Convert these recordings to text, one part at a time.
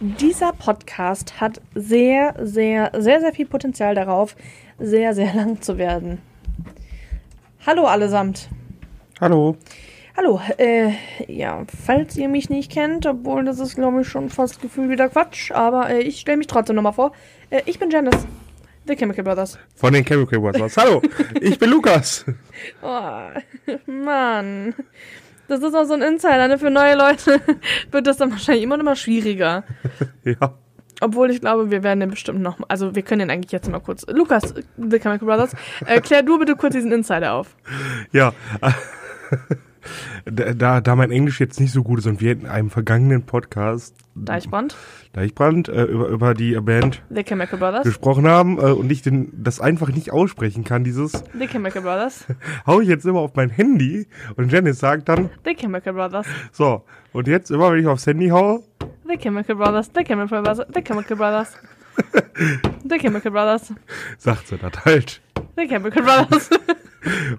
Dieser Podcast hat sehr, sehr, sehr, sehr viel Potenzial darauf, sehr, sehr lang zu werden. Hallo allesamt. Hallo. Hallo, äh, ja, falls ihr mich nicht kennt, obwohl das ist, glaube ich, schon fast gefühlt wieder Quatsch, aber äh, ich stelle mich trotzdem nochmal vor. Äh, ich bin Janice, The Chemical Brothers. Von den Chemical Brothers. Hallo, ich bin Lukas. Oh, Mann. Das ist auch so ein Insider, ne? Für neue Leute wird das dann wahrscheinlich immer und immer schwieriger. Ja. Obwohl ich glaube, wir werden den bestimmt noch. Also, wir können den eigentlich jetzt mal kurz. Lukas, The Chemical Brothers, äh, klär du bitte kurz diesen Insider auf. Ja. Da, da, mein Englisch jetzt nicht so gut ist und wir in einem vergangenen Podcast, Deichbrand, Deichbrand, äh, über, über die Band The Chemical Brothers, gesprochen haben äh, und ich den, das einfach nicht aussprechen kann, dieses, The Chemical Brothers, hau ich jetzt immer auf mein Handy und Janice sagt dann, The Chemical Brothers, so, und jetzt immer, wenn ich aufs Handy haue, The Chemical Brothers, The Chemical Brothers, The Chemical Brothers, The Chemical Brothers, sagt sie das halt. The Chemical Brothers.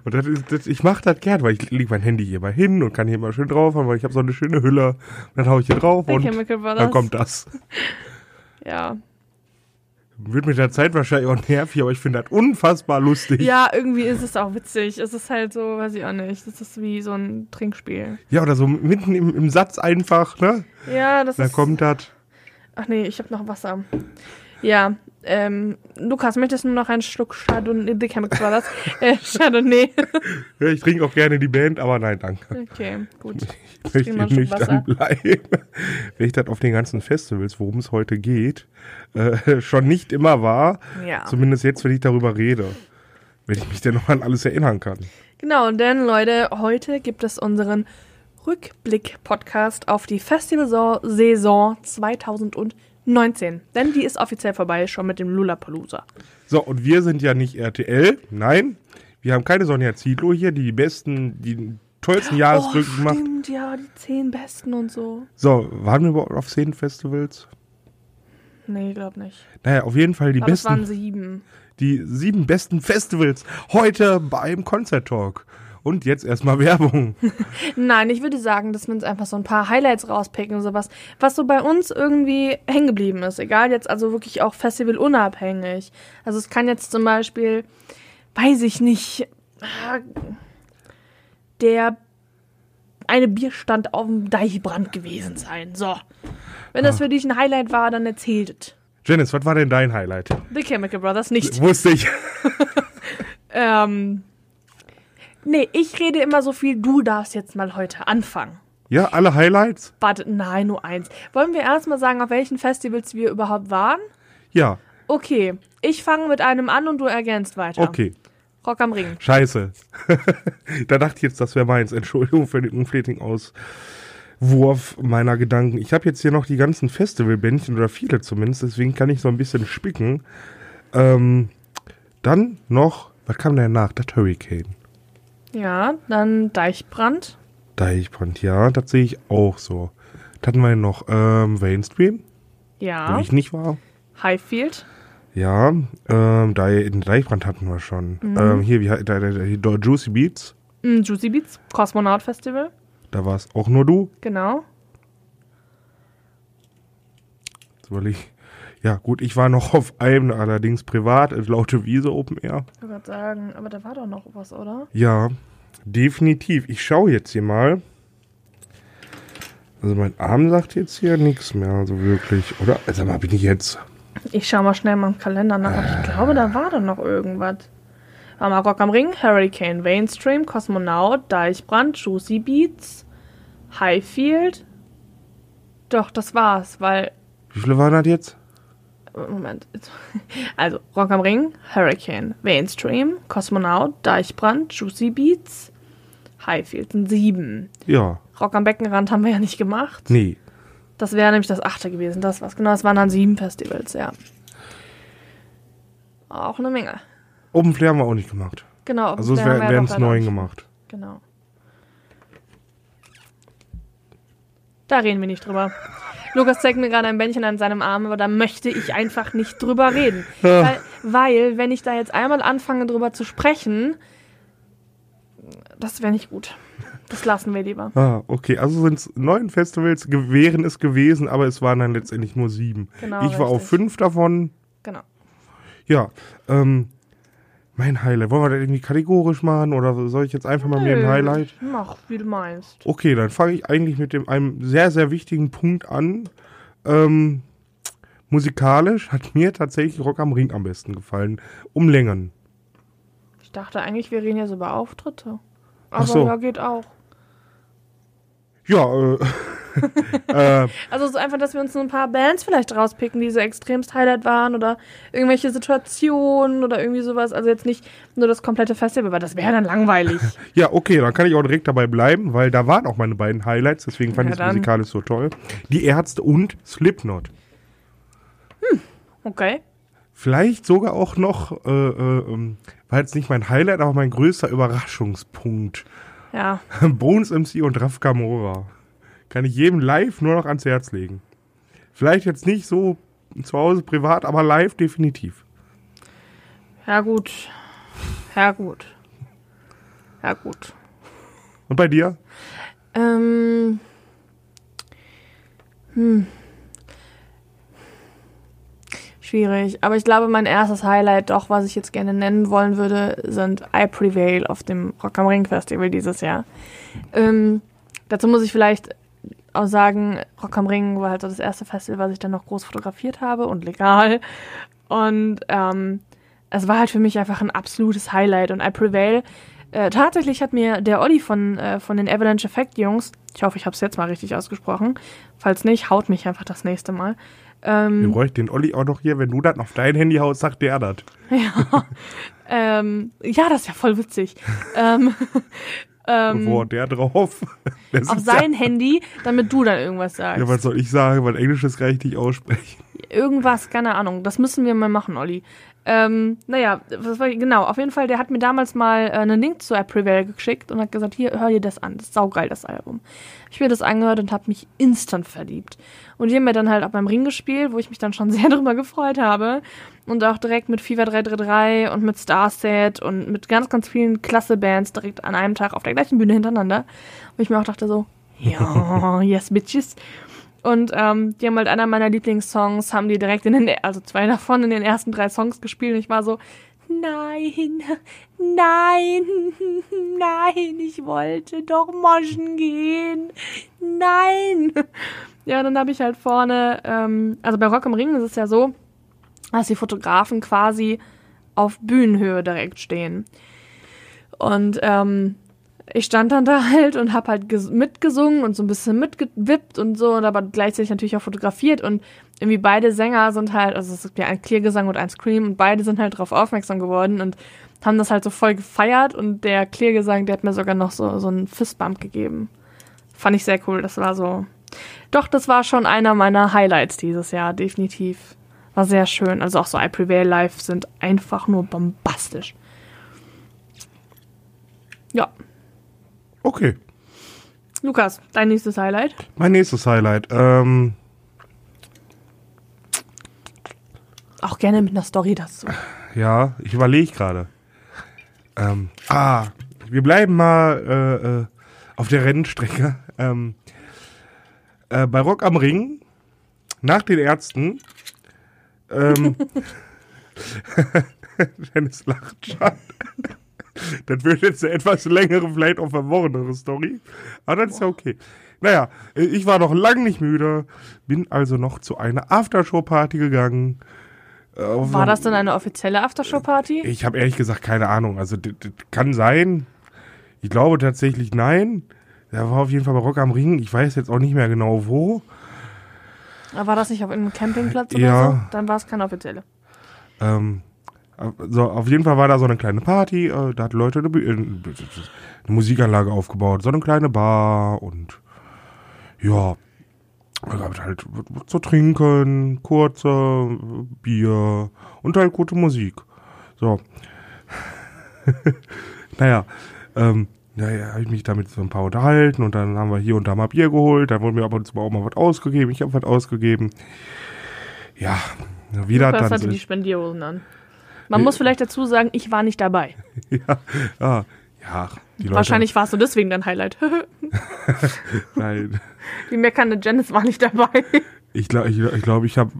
Und das ist, das, ich mache das gern, weil ich lege mein Handy hier mal hin und kann hier mal schön drauf haben, weil ich habe so eine schöne Hülle. Dann hau ich hier drauf und dann kommt das. Ja. Wird mit der Zeit wahrscheinlich auch nervig, aber ich finde das unfassbar lustig. Ja, irgendwie ist es auch witzig. Es ist halt so, weiß ich auch nicht. Das ist wie so ein Trinkspiel. Ja, oder so mitten im, im Satz einfach, ne? Ja, das Dann ist. kommt das. Ach nee, ich habe noch Wasser. Ja, ähm, Lukas, möchtest du noch einen Schluck Chardonnay? The Chemical Brothers? äh, Chardonnay. Ja, ich trinke auch gerne die Band, aber nein, danke. Okay, gut. Ich möchte trink mal einen Schluck nüchtern bleiben. Wenn ich das auf den ganzen Festivals, worum es heute geht, äh, schon nicht immer war. Ja. Zumindest jetzt, wenn ich darüber rede. Wenn ich mich denn noch an alles erinnern kann. Genau, denn Leute, heute gibt es unseren Rückblick-Podcast auf die Festivalsaison 2019. Denn die ist offiziell vorbei, schon mit dem Lollapalooza. So, und wir sind ja nicht RTL. Nein, wir haben keine Sonja Zietlow hier, die die besten, die tollsten Jahresrücken macht. Oh, stimmt, ja, die zehn Besten und so. So, waren wir überhaupt auf zehn Festivals? Nee, glaub nicht. Naja, auf jeden Fall die Aber es waren besten, sieben. die sieben besten Festivals heute beim Concert Talk. Und jetzt erstmal Werbung. Nein, ich würde sagen, dass wir uns einfach so ein paar Highlights rauspicken und sowas, was so bei uns irgendwie hängen geblieben ist. Egal jetzt, also wirklich auch festivalunabhängig. Also es kann jetzt zum Beispiel, weiß ich nicht, ah, der eine Bierstand auf dem Deichbrand gewesen sein. So. Wenn das für dich ein Highlight war, dann erzählt es. Janice, was war denn dein Highlight? The Chemical Brothers nicht. Wusste ich. Ähm, nee, ich rede immer so viel, du darfst jetzt mal heute anfangen. Ja, alle Highlights? Warte, nein, nur eins. Wollen wir erstmal sagen, auf welchen Festivals wir überhaupt waren? Ja, Okay, ich fange mit einem an und du ergänzt weiter. okay. Rock am Ring. Scheiße. da dachte ich jetzt, das wäre meins. Entschuldigung für den unflätigen Auswurf meiner Gedanken. Ich habe jetzt hier noch die ganzen Festivalbändchen oder viele zumindest, deswegen kann ich so ein bisschen spicken. Ähm, dann noch, was kam denn nach? Das Hurricane. Ja, dann Deichbrand. Deichbrand, ja, das sehe ich auch so. Was hatten wir noch? Ähm, Mainstream, wo Ja. ich nicht war. Highfield. Ja, ähm, Dei- den Deichbrand hatten wir schon. Ähm, hier, wie, da, da, da, Juicy Beats, Mm, Juicy Beats. Kosmonaut Festival. da war es auch nur du. Genau. Jetzt überleg ich. Ja, gut, ich war noch auf einem, allerdings privat, äh, Laute Wiese Open Air. Ich wollte sagen, aber da war doch noch was, oder? Ja, definitiv. Ich schaue jetzt hier mal. Also mein Arm sagt jetzt hier nichts mehr, also wirklich. Oder? Also mal bin ich jetzt. Ich schau mal schnell mal im Kalender nach, aber ich glaube, da war doch noch irgendwas. War mal Rock am Ring, Hurricane, Mainstream, Kosmonaut, Deichbrand, Juicy Beats, Highfield. Doch, das war's, weil Wie viele waren das jetzt? Moment. Also, Rock am Ring, Hurricane, Mainstream, Kosmonaut, Deichbrand, Juicy Beats, Highfield sind sieben. Ja. Rock am Beckenrand haben wir ja nicht gemacht. Nee. Das wäre nämlich das achte gewesen. Das war's. Genau, das waren dann sieben Festivals, ja. Auch eine Menge. Open Flair haben wir auch nicht gemacht. Genau. Also es da haben wir ja werden doch es leider neun nicht. gemacht. Genau. Da reden wir nicht drüber. Lukas zeigt mir gerade ein Bändchen an seinem Arm, aber da möchte ich einfach nicht drüber reden. Weil, weil, wenn ich da jetzt einmal anfange, drüber zu sprechen, das wäre nicht gut. Das lassen wir lieber. Ah, okay. Also sind es neun Festivals, wären es gewesen, aber es waren dann letztendlich nur sieben. Genau, ich war auf fünf davon. Genau. Ja, ähm, mein Highlight. Wollen wir das irgendwie kategorisch machen oder soll ich jetzt einfach mal mit dem Nö, Highlight? Mach, wie du meinst. Okay, dann fange ich eigentlich mit dem einem sehr, sehr wichtigen Punkt an. Ähm, musikalisch hat mir tatsächlich Rock am Ring am besten gefallen. Um Längen. Ich dachte eigentlich, wir reden jetzt über Auftritte. Aber Ach so. ja, geht auch. Ja, äh, äh, Also so einfach, dass wir uns so ein paar Bands vielleicht rauspicken, die so extremst Highlight waren oder irgendwelche Situationen oder irgendwie sowas. Also jetzt nicht nur das komplette Festival, weil das wäre dann langweilig. ja, okay, dann kann ich auch direkt dabei bleiben, weil da waren auch meine beiden Highlights, deswegen fand Ja, ich es musikalisch so toll. Die Ärzte und Slipknot. Okay. Vielleicht sogar auch noch, äh, äh, ähm, war jetzt nicht mein Highlight, aber mein größter Überraschungspunkt. Ja. Bones MC und Raf Kamora. Kann ich jedem live nur noch ans Herz legen. Vielleicht jetzt nicht so zu Hause privat, aber live definitiv. Ja, gut. Ja, gut. Ja, gut. Und bei dir? Ähm. Hm. Schwierig. Aber ich glaube, mein erstes Highlight, doch, was ich jetzt gerne nennen wollen würde, sind I Prevail auf dem Rock am Ring Festival dieses Jahr. Ähm, dazu muss ich vielleicht auch sagen, Rock am Ring war halt so das erste Festival, was ich dann noch groß fotografiert habe und legal. Und ähm, es war halt für mich einfach ein absolutes Highlight. Und I Prevail, äh, tatsächlich hat mir der Olli von, äh, von den Avalanche Effect Jungs, ich hoffe, ich habe es jetzt mal richtig ausgesprochen, falls nicht, haut mich einfach das nächste Mal. Wir Ähm, bräuchten den Olli auch noch hier. Wenn du das auf dein Handy haust, sagt der das. ja, ähm, ja, das ist ja voll witzig. ähm, ähm, Wo der drauf? Der auf sein Handy, damit du dann irgendwas Ja, sagst. ja, was soll ich sagen? Weil Englisch ist kann ich nicht aussprechen. Irgendwas, keine Ahnung. Das müssen wir mal machen, Olli. Ähm, naja, was war, genau, auf jeden Fall, der hat mir damals mal äh, einen Link zu Prevail geschickt und hat gesagt, hier, hör dir das an, das ist saugeil, das Album. Ich mir das angehört und habe mich instant verliebt. Und die haben mir dann halt auch beim Ring gespielt, wo ich mich dann schon sehr drüber gefreut habe. Und auch direkt mit Fever 333 und mit Starset und mit ganz, ganz vielen klasse Bands direkt an einem Tag auf der gleichen Bühne hintereinander. Wo ich mir auch dachte so, ja, yes, bitches. Und ähm, die haben halt einer meiner Lieblingssongs, haben die direkt in den, also zwei davon in den ersten drei Songs gespielt. Und ich war so, nein, nein, nein, ich wollte doch moschen gehen. Nein. Ja, dann habe ich halt vorne, ähm, also bei Rock am Ring ist es ja so, dass die Fotografen quasi auf Bühnenhöhe direkt stehen. Und ähm, ich stand dann da halt und hab halt ges- mitgesungen und so ein bisschen mitgewippt und so und aber gleichzeitig natürlich auch fotografiert und irgendwie beide Sänger sind halt, also es gibt ja ein Clear-Gesang und ein Scream und beide sind halt darauf aufmerksam geworden und haben das halt so voll gefeiert und der Clear-Gesang, der hat mir sogar noch so, so einen Fistbump gegeben. Fand ich sehr cool, das war so, doch, das war schon einer meiner Highlights dieses Jahr, definitiv. War sehr schön, also auch so I Prevail Live sind einfach nur bombastisch. Ja, Okay. Lukas, dein nächstes Highlight? Mein nächstes Highlight. Ähm, Auch gerne mit einer Story dazu. ja, ich überlege gerade. Ähm, ah, wir bleiben mal äh, äh, auf der Rennstrecke. Ähm, äh, bei Rock am Ring, nach den Ärzten, ähm, Dennis lacht schon. Das wird jetzt eine etwas längere, vielleicht auch verworrenere Story. Aber das ist ja okay. Naja, ich war noch lang nicht müde, bin also noch zu einer Aftershow-Party gegangen. Äh, War das denn eine offizielle Aftershow-Party? Ich habe ehrlich gesagt keine Ahnung. Also, das kann sein. Ich glaube tatsächlich nein. Der war auf jeden Fall bei Rock am Ring. Ich weiß jetzt auch nicht mehr genau wo. War das nicht auf irgendeinem Campingplatz oder Ja. so? Dann war es keine offizielle. Ähm, so, auf jeden Fall war da so eine kleine Party. Äh, da hat Leute eine, äh, eine Musikanlage aufgebaut. So eine kleine Bar und ja, da gab es halt was zu trinken, kurze Bier und halt gute Musik. So. naja, ähm, naja, habe ich mich damit so ein paar unterhalten und dann haben wir hier und da mal Bier geholt. Dann wurden mir ab und zu auch mal was ausgegeben. Ich habe was ausgegeben. Ja, wie das Lukas dann hatte die. Spendierhosen an. Man muss vielleicht dazu sagen, ich war nicht dabei. ja, ja, Ja, die Leute. Wahrscheinlich war es nur deswegen dein Highlight. Nein. Die meckernde Janice war nicht dabei. Ich glaube, ich, ich, glaub, ich habe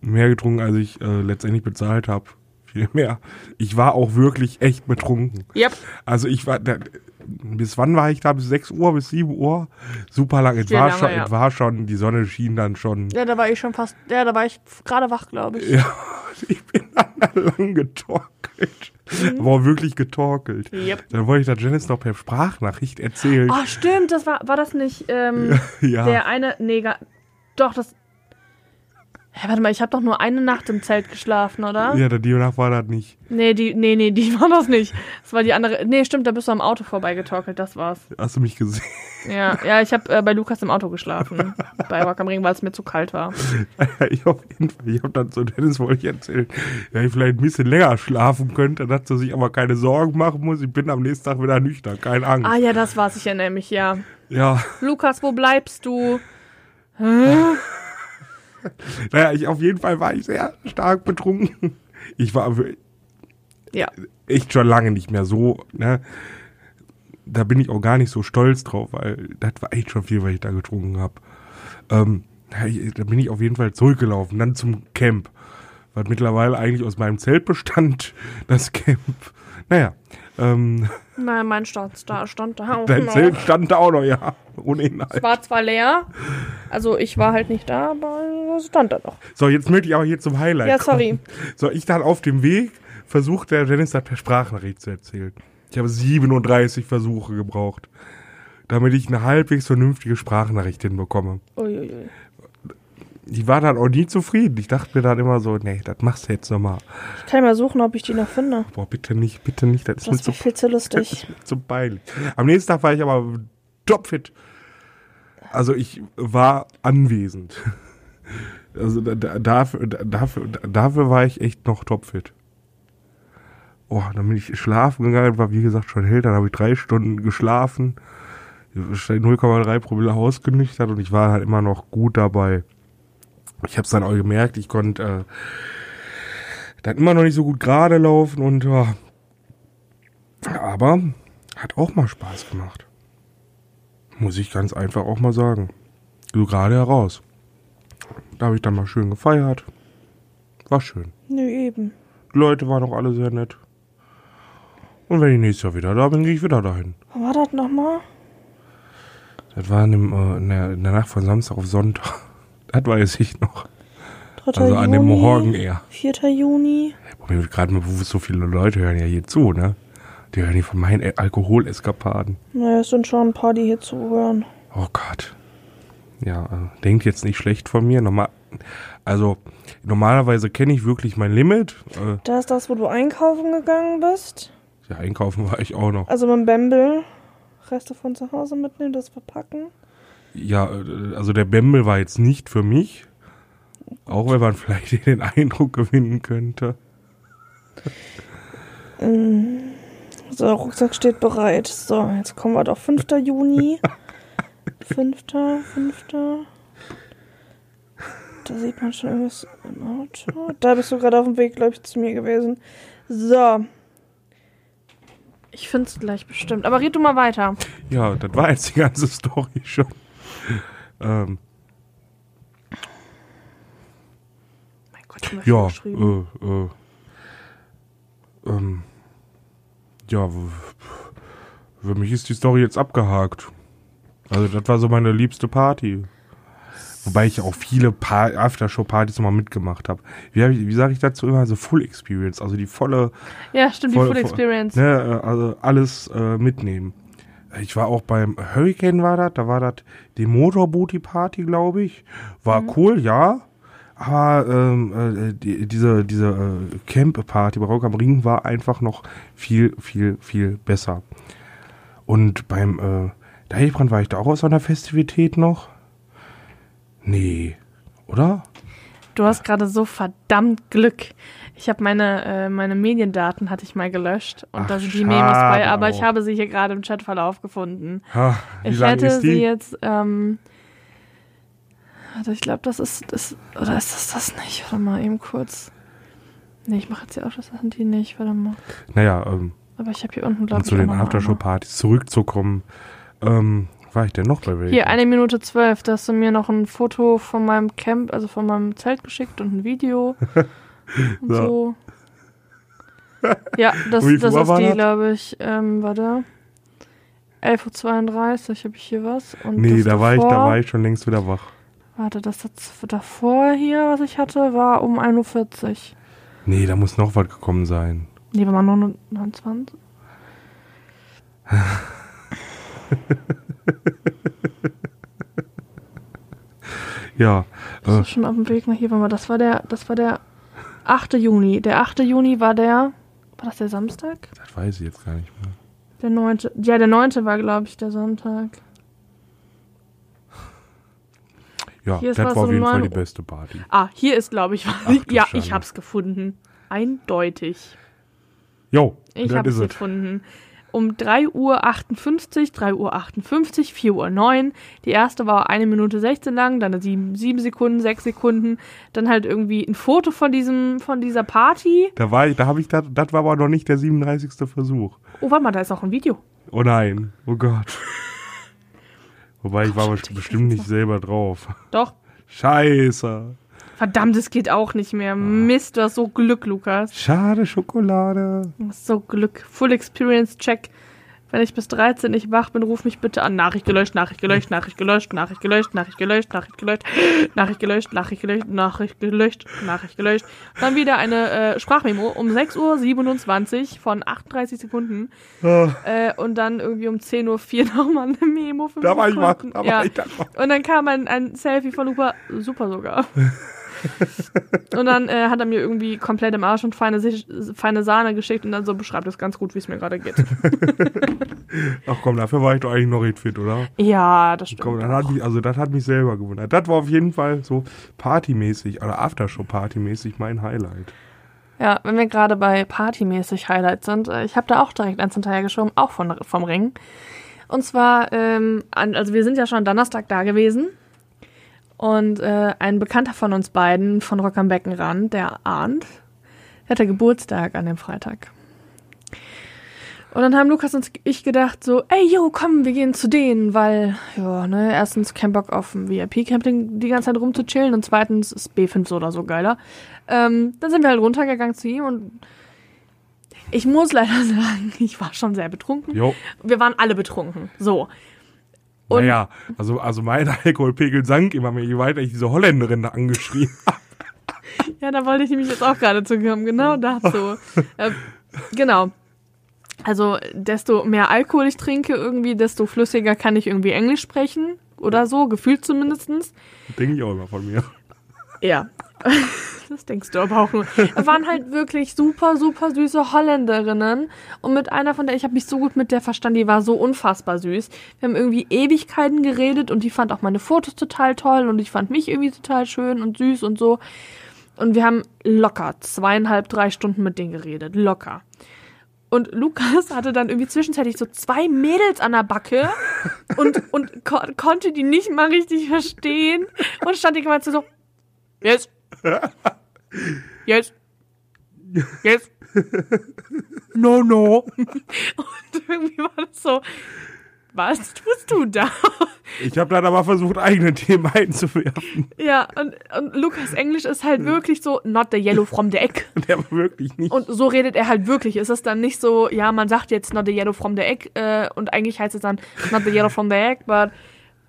mehr getrunken, als ich äh, letztendlich bezahlt habe. Viel mehr. Ich war auch wirklich echt betrunken. Yep. Also ich war, da, bis wann war ich da? Bis 6 Uhr, bis 7 Uhr? Super lang. Es war, lange, schon, ja. es war schon, die Sonne schien dann schon. Ja, da war ich schon fast, ja, da war ich gerade wach, glaube ich. Ja, ich bin dann lang getorkelt. Aber auch wirklich getorkelt. Yep. Dann wollte ich da Janice noch per Sprachnachricht erzählen. Ah, stimmt, das war, war das nicht, ähm, ja. der eine, nee, gar, doch, das, hä, warte mal, ich habe doch nur eine Nacht im Zelt geschlafen, oder? ja, die Nacht war das nicht. Nee, die, nee, nee, die war das nicht. Das war die andere, nee, stimmt, da bist du am Auto vorbeigetorkelt, das war's. Hast du mich gesehen? Ja, ja, ich habe äh, bei Lukas im Auto geschlafen, bei Rock am Ring, weil es mir zu kalt war. ich auf jeden Fall, ich habe dann zu Dennis wollte ich erzählen, ja, ich vielleicht ein bisschen länger schlafen könnte, dass sie sich aber keine Sorgen machen muss. Ich bin am nächsten Tag wieder nüchtern, keine Angst. Ah ja, das war's, ich erinnere mich, ja. Ja, Lukas, wo bleibst du? naja, ich auf jeden Fall war ich sehr stark betrunken. Ich war Ja, echt schon lange nicht mehr so, ne? Da bin ich auch gar nicht so stolz drauf, weil das war echt schon viel, was ich da getrunken habe. Ähm, da bin ich auf jeden Fall zurückgelaufen, dann zum Camp. Was mittlerweile eigentlich aus meinem Zelt bestand, das Camp. Naja, ähm, naja, mein stand da, stand da auch dein noch. Zelt stand da auch noch, ja, ohne Inhalt. Es war zwar leer, also ich war halt nicht da, aber es stand da noch. So, jetzt möchte ich aber hier zum Highlight Ja, kommen. sorry. So, ich dann auf dem Weg versucht der Dennis das per Sprachnachricht zu erzählen. Ich habe 37 Versuche gebraucht, damit ich eine halbwegs vernünftige Sprachnachricht hinbekomme. Uiuiui. Ich war dann auch nie zufrieden. Ich dachte mir dann immer so, nee, das machst du jetzt nochmal. Ich kann mal suchen, ob ich die noch finde. Boah, bitte nicht, bitte nicht, das ist mir Das zu, viel zu das lustig. ist mir zu peinlich. Am nächsten Tag war ich aber topfit. Also ich war anwesend. Also da, da, dafür, da- dafür, da- dafür war ich echt noch topfit. Oh, dann bin ich schlafen gegangen, war wie gesagt schon hell, dann habe ich drei Stunden geschlafen, 0,3 Promille ausgenüchtert und ich war halt immer noch gut dabei. Ich habe es dann auch gemerkt, ich konnte äh, dann immer noch nicht so gut gerade laufen und ja, aber hat auch mal Spaß gemacht. Muss ich ganz einfach auch mal sagen. So gerade heraus. Da habe ich dann mal schön gefeiert. War schön. Nö, eben. Die Leute waren auch alle sehr nett. Und wenn ich nächstes Jahr wieder da bin, gehe ich wieder dahin. Wo war das nochmal? Das war in, dem, äh, in, der, in der Nacht von Samstag auf Sonntag. Das weiß ich noch. 3. Also an dem Juni, Morgen eher. 4. Juni. Mir gerade mal bewusst, so viele Leute hören ja hier zu, ne? Die hören hier von meinen Alkoholeskapaden. Naja, es sind schon ein paar, die hier zuhören. Oh Gott. Ja, äh, denkt jetzt nicht schlecht von mir. Normal, also normalerweise kenne ich wirklich mein Limit. Äh, Da ist das, wo du einkaufen gegangen bist. ja, einkaufen war ich auch noch. Also mit dem Bembel. Reste von zu Hause mitnehmen, das verpacken. Ja, äh, also der Bembel war jetzt nicht für mich. Auch wenn man vielleicht den Eindruck gewinnen könnte. So, Rucksack steht bereit. So, jetzt kommen wir doch 5. Juni. 5. 5. Da sieht man schon irgendwas im Auto. Da bist du gerade auf dem Weg, glaube ich, zu mir gewesen. So. Ich finde es gleich bestimmt. Aber red du mal weiter. Ja, das war jetzt die ganze Story schon. Ähm, Mein Gott, haben wir ja, geschrieben. äh, äh, ähm, ja, für mich ist die Story jetzt abgehakt. Also das war so meine liebste Party. Wobei ich auch viele pa Aftershow-Partys nochmal mitgemacht habe. Wie, hab wie sage ich dazu immer? So Full Experience, also die volle, Ja, stimmt, voll- die voll- Experience. ne, äh, also alles äh, mitnehmen. Ich war auch beim Hurricane war das, da war das die Motorbooty Party, glaube ich. War Mhm. cool, ja. Aber ähm, äh, die, diese, diese äh, Camp-Party bei Rock am Ring war einfach noch viel, viel, viel besser. Und beim äh, Deichbrand war ich da auch aus so einer Festivität noch? Nee, oder? Du hast gerade so verdammt Glück. Ich habe meine, äh, meine Mediendaten hatte ich mal gelöscht und Ach, da sind die Memos bei, aber ich auch. habe sie hier gerade im Chatverlauf gefunden. Ha, wie Ich hätte ist sie die? jetzt, ähm, warte, ich glaube, das ist, das, oder ist das das nicht? Warte mal, eben kurz. Nee, ich mache jetzt hier auch, das sind die nicht, warte mal. Naja, ähm, Aber ich habe hier unten, glaube ich, zu den Aftershow-Partys zurückzukommen. Ähm, war ich denn noch bei welchen? Hier, eine Minute zwölf. Da hast du mir noch ein Foto von meinem Camp, also von meinem Zelt geschickt und ein Video. und So. so. Ja, das, das Uhr ist die, glaube ich. Ähm, warte. 11.32 Uhr habe ich hier was. Und nee, da war, ich, da davor- war ich schon längst wieder wach. Warte, das davor hier, was ich hatte, war um 1.40 Uhr. Nee, da muss noch was gekommen sein. Nee, war mal 29. Ja, Das äh, ist schon auf dem Weg nach hier. Warte mal, das war der, das war der 8. Juni. Der 8. Juni war der, war das der Samstag? das weiß ich jetzt gar nicht mehr. Der 9. Ja, der 9. war, glaube ich, der Sonntag. Ja, Hier das war auf jeden Fall die beste Party. Ah, hier ist, glaube ich, was. Ach ja, Schande. ich hab's gefunden. Eindeutig. Jo, Ich es. gefunden. Um 3.58 Uhr, 3.58 Uhr, 4.09 Uhr. Die erste war eine Minute 16 lang, dann 7, 7 Sekunden, 6 Sekunden. Dann halt irgendwie ein Foto von diesem, von dieser Party. Da war ich, da habe ich, das, das war aber noch nicht der 37. Versuch. Oh, warte mal, da ist auch ein Video. Oh nein, oh Gott. Wobei ich war Gott, bestimmt nicht selber drauf. Doch. Scheiße. Verdammt, es geht auch nicht mehr. Mist, du hast so Glück, Lukas. Schade Schokolade. Du hast so Glück. Full Experience Check. Wenn ich bis 13 nicht wach bin, ruf mich bitte an. Nachricht gelöscht, Nachricht gelöscht, Nachricht gelöscht, Nachricht gelöscht, Nachricht gelöscht, Nachricht gelöscht, Nachricht gelöscht, Nachricht gelöscht, Nachricht gelöscht, Nachricht gelöscht. Dann wieder eine äh, Sprachmemo um 6.27 Uhr von 38 Sekunden. Ah, Äh, und dann irgendwie um 10.04 Uhr nochmal eine Memo. Da war ich wach. Sekunden. Da war ja. ich da wach. Und dann kam ein, ein Selfie von Lupa, super sogar. und dann äh, hat er mir irgendwie komplett im Arsch und feine, feine Sahne geschickt und dann so beschreibt das ganz gut, wie es mir gerade geht. Ach komm, dafür war ich doch eigentlich noch recht fit, oder? ja, das stimmt. Komm, das hat mich, also das hat mich selber gewundert. Das war auf jeden Fall so partymäßig oder Aftershow-partymäßig mein Highlight. Ja, wenn wir gerade bei partymäßig Highlights sind, äh, ich habe da auch direkt eins hinterhergeschoben, auch von, vom Ring. Und zwar, ähm, also wir sind ja schon Donnerstag da gewesen. Und äh, ein Bekannter von uns beiden, von Rock am Beckenrand, der Arndt, hatte Geburtstag an dem Freitag. Und dann haben Lukas und ich gedacht so, ey, yo, komm, wir gehen zu denen, weil, ja, ne, erstens kein Bock auf dem VIP-Camping die ganze Zeit rumzuchillen und zweitens ist B5 so oder so geiler. Ähm, dann sind wir halt runtergegangen zu ihm und ich muss leider sagen, ich war schon sehr betrunken. Jo, Wir waren alle betrunken. So. Und- naja, also, also mein Alkoholpegel sank immer mehr, je weiter ich diese Holländerin da angeschrien habe. Ja, da wollte ich nämlich jetzt auch gerade zu kommen. Genau dazu. äh, genau. Also, desto mehr Alkohol ich trinke, irgendwie, desto flüssiger kann ich irgendwie Englisch sprechen. Oder so, gefühlt zumindestens. Denke ich auch immer von mir. Ja. Das denkst du aber auch nur. Waren halt wirklich super, super süße Holländerinnen. Und mit einer von der, ich habe mich so gut mit der verstanden, die war so unfassbar süß. Wir haben irgendwie Ewigkeiten geredet und die fand auch meine Fotos total toll und ich fand mich irgendwie total schön und süß und so. Und wir haben locker zweieinhalb, drei Stunden mit denen geredet. Locker. Und Lukas hatte dann irgendwie zwischenzeitlich so zwei Mädels an der Backe und, und ko konnte die nicht mal richtig verstehen und stand die ganze Zeit so, yes, yes, yes, no, no. Und irgendwie war das so, was tust du da? Ich habe dann aber versucht, eigene Themen einzuwerfen. Ja, und, und Lukas Englisch ist halt wirklich so, not the yellow from the egg. Der war wirklich nicht. Und so redet er halt wirklich. Es ist dann nicht so, ja, man sagt jetzt not the yellow from the egg äh, und eigentlich heißt es dann not the yellow from the egg, but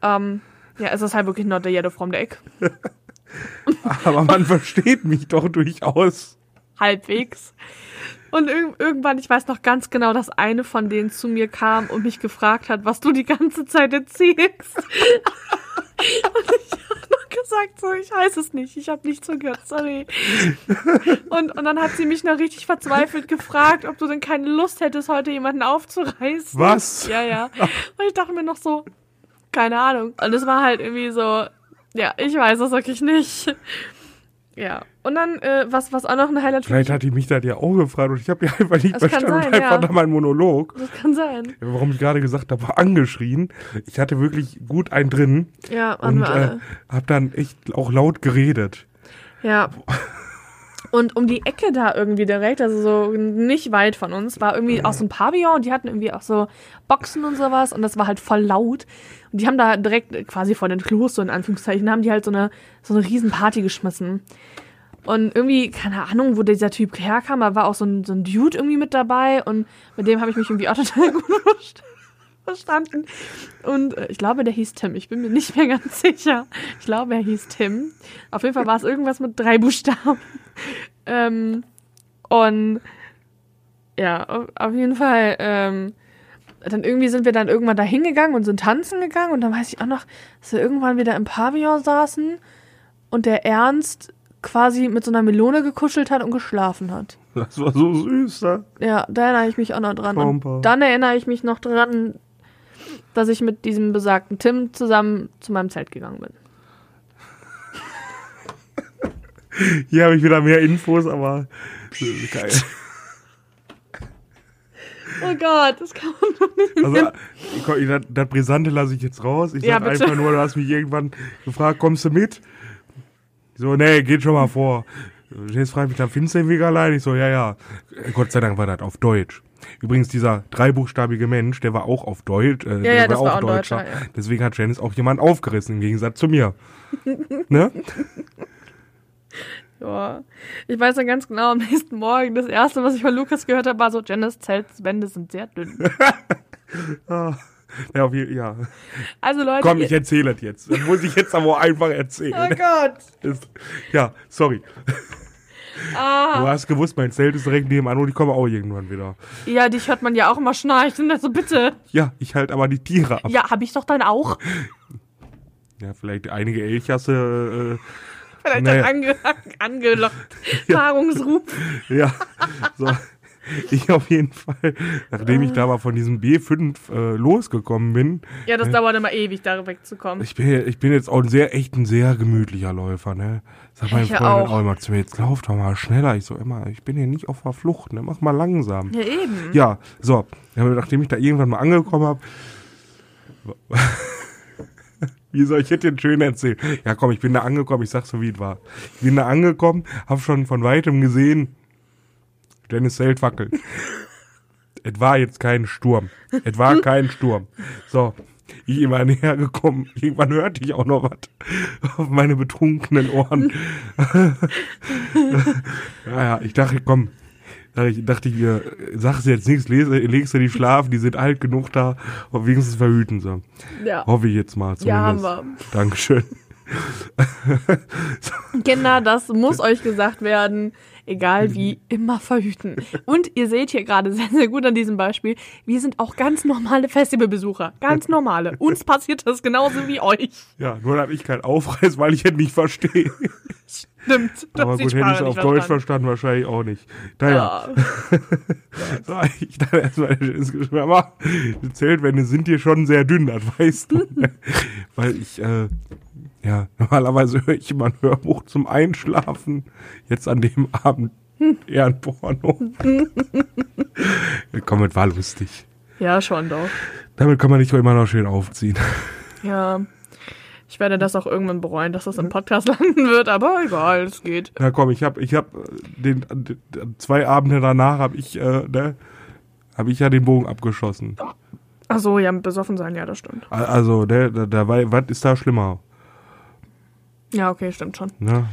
ähm, ja, es ist halt wirklich not the yellow from the egg. Aber man versteht mich doch durchaus. Halbwegs. Und irg irgendwann, ich weiß noch ganz genau, dass eine von denen zu mir kam und mich gefragt hat, was du die ganze Zeit erzählst. und ich habe noch gesagt, so, ich weiß es nicht, ich habe nicht zugehört, sorry. Und, und dann hat sie mich noch richtig verzweifelt gefragt, ob du denn keine Lust hättest, heute jemanden aufzureißen. Was? Ja, ja. Und ich dachte mir noch so, keine Ahnung. Und es war halt irgendwie so, ja, ich weiß es wirklich nicht. Ja. Und dann, äh, was, was auch noch ein Highlight Vielleicht hat die mich da ja auch gefragt und ich habe ja einfach nicht Das verstanden. sein, und einfach ja. da mein Monolog. Das kann sein. Warum ich gerade gesagt habe, angeschrien. Ich hatte wirklich gut einen drin Ja, und äh, habe dann echt auch laut geredet. Ja. Und um die Ecke da irgendwie direkt, also so nicht weit von uns, war irgendwie auch so ein Pavillon und die hatten irgendwie auch so Boxen und sowas und das war halt voll laut. Und die haben da direkt quasi vor den Klos, so in Anführungszeichen, haben die halt so eine, so eine riesen Party geschmissen. Und irgendwie, keine Ahnung, wo dieser Typ herkam, da war auch so ein, so ein Dude irgendwie mit dabei und mit dem habe ich mich irgendwie auch total gut verstanden verstanden. Und äh, ich glaube, der hieß Tim. Ich bin mir nicht mehr ganz sicher. Ich glaube, er hieß Tim. Auf jeden Fall war es irgendwas mit drei Buchstaben. Ähm, und ja, auf, jeden Fall. Ähm, dann irgendwie sind wir dann irgendwann da hingegangen und sind tanzen gegangen. Und dann weiß ich auch noch, dass wir irgendwann wieder im Pavillon saßen und der Ernst quasi mit so einer Melone gekuschelt hat und geschlafen hat. Das war so süß, ne? Ja, da erinnere ich mich auch noch dran. Dann erinnere ich mich noch dran, dass ich mit diesem besagten Tim zusammen zu meinem Zelt gegangen bin. Hier habe ich wieder mehr Infos, aber äh, geil. Oh Gott, das kann man doch nicht. Also, ich, ich, das, das Brisante lasse ich jetzt raus. Ich Ja, sag bitte. einfach nur, du hast mich irgendwann gefragt, kommst du mit? Ich So, nee, geht schon mal vor. Jetzt fragt mich dann, findest du den Weg allein? Ich so, ja, ja. Gott sei Dank war das auf Deutsch. Übrigens, dieser dreibuchstabige Mensch, der war auch auf Deutsch. Äh, der ja, war auch ein Deutscher, ja. Deswegen hat Janice auch jemand aufgerissen, im Gegensatz zu mir. ne? Ja. Ich weiß noch ganz genau, am nächsten Morgen, das erste, was ich von Lukas gehört habe, war so, Janice Zeltwände sind sehr dünn. Ah, ja, auf jeden, ja. Also Leute, Komm, ich erzähle das jetzt. Das muss ich jetzt aber einfach erzählen. Oh Gott. Das, ja, sorry. Du Ah, hast gewusst, mein Zelt ist direkt nebenan und ich komme auch irgendwann wieder. ja, dich hört man ja auch immer schnarchen. Also bitte. Ja, ich halt aber die Tiere ab. Ja, hab ich doch dann auch. Ja, vielleicht einige Elchasse, Vielleicht Nee. dann ange angelockt. Paarungsruf. äh, ja. So. Ich auf jeden Fall, nachdem ich da mal von diesem B5 äh, losgekommen bin, Ja, das dauert immer ewig, da wegzukommen. ich bin, ich bin jetzt auch ein sehr, echt ein sehr gemütlicher Läufer, ne? Sag meine Freundin auch. auch immer zu mir, jetzt lauf doch mal schneller. Ich so immer, ich bin hier nicht auf der Flucht, ne? Mach mal langsam. Ja, eben. Ja, so. Nachdem ich da irgendwann mal angekommen habe. Wie soll ich jetzt den schön erzählen? Ja, komm, ich bin da angekommen, ich sag so, wie es war. Ich bin da angekommen, hab schon von weitem gesehen, Dennis Zelt wackelt. es war jetzt kein Sturm. Es war kein Sturm. So. Ich immer näher gekommen. Irgendwann hörte ich auch noch was auf meine betrunkenen Ohren. naja, ich dachte, komm, ich, dachte ich mir, sagst du jetzt nichts, lese, legst du die schlafen, die sind alt genug da, und wenigstens verhüten sie. Ja. Hoffe ich jetzt mal Ja, haben zumindest. wir. Dankeschön. Kinder, das muss euch gesagt werden. Egal wie, immer verhüten. Und ihr seht hier gerade sehr, sehr gut an diesem Beispiel, wir sind auch ganz normale Festivalbesucher. Ganz normale. Uns passiert das genauso wie euch. Ja, nur dass ich kein Aufreiß, weil ich es nicht verstehe. Das Aber gut, hätte ich es auf Deutsch verstanden. verstanden, wahrscheinlich auch nicht. Naja, Ja. so, ich dachte erstmal ins Gespräch, aber die Zeltwände sind hier schon sehr dünn, das weißt du. Weil ich, äh, ja, normalerweise höre ich immer ein Hörbuch zum Einschlafen. Jetzt an dem Abend eher ein Porno. Komm, das war lustig. ja, schon doch. Damit kann man nicht immer noch schön aufziehen. Ja. Ich werde das auch irgendwann bereuen, dass das im Podcast landen wird, aber egal, es geht. Na komm, ich habe ich hab äh, den, den zwei Abende danach habe ich äh, ne, habe ich ja den Bogen abgeschossen. Ach so, ja, mit besoffen sein, ja, das stimmt. Also, ne, da, da war, was ist da schlimmer? Ja, okay, stimmt schon. Ne?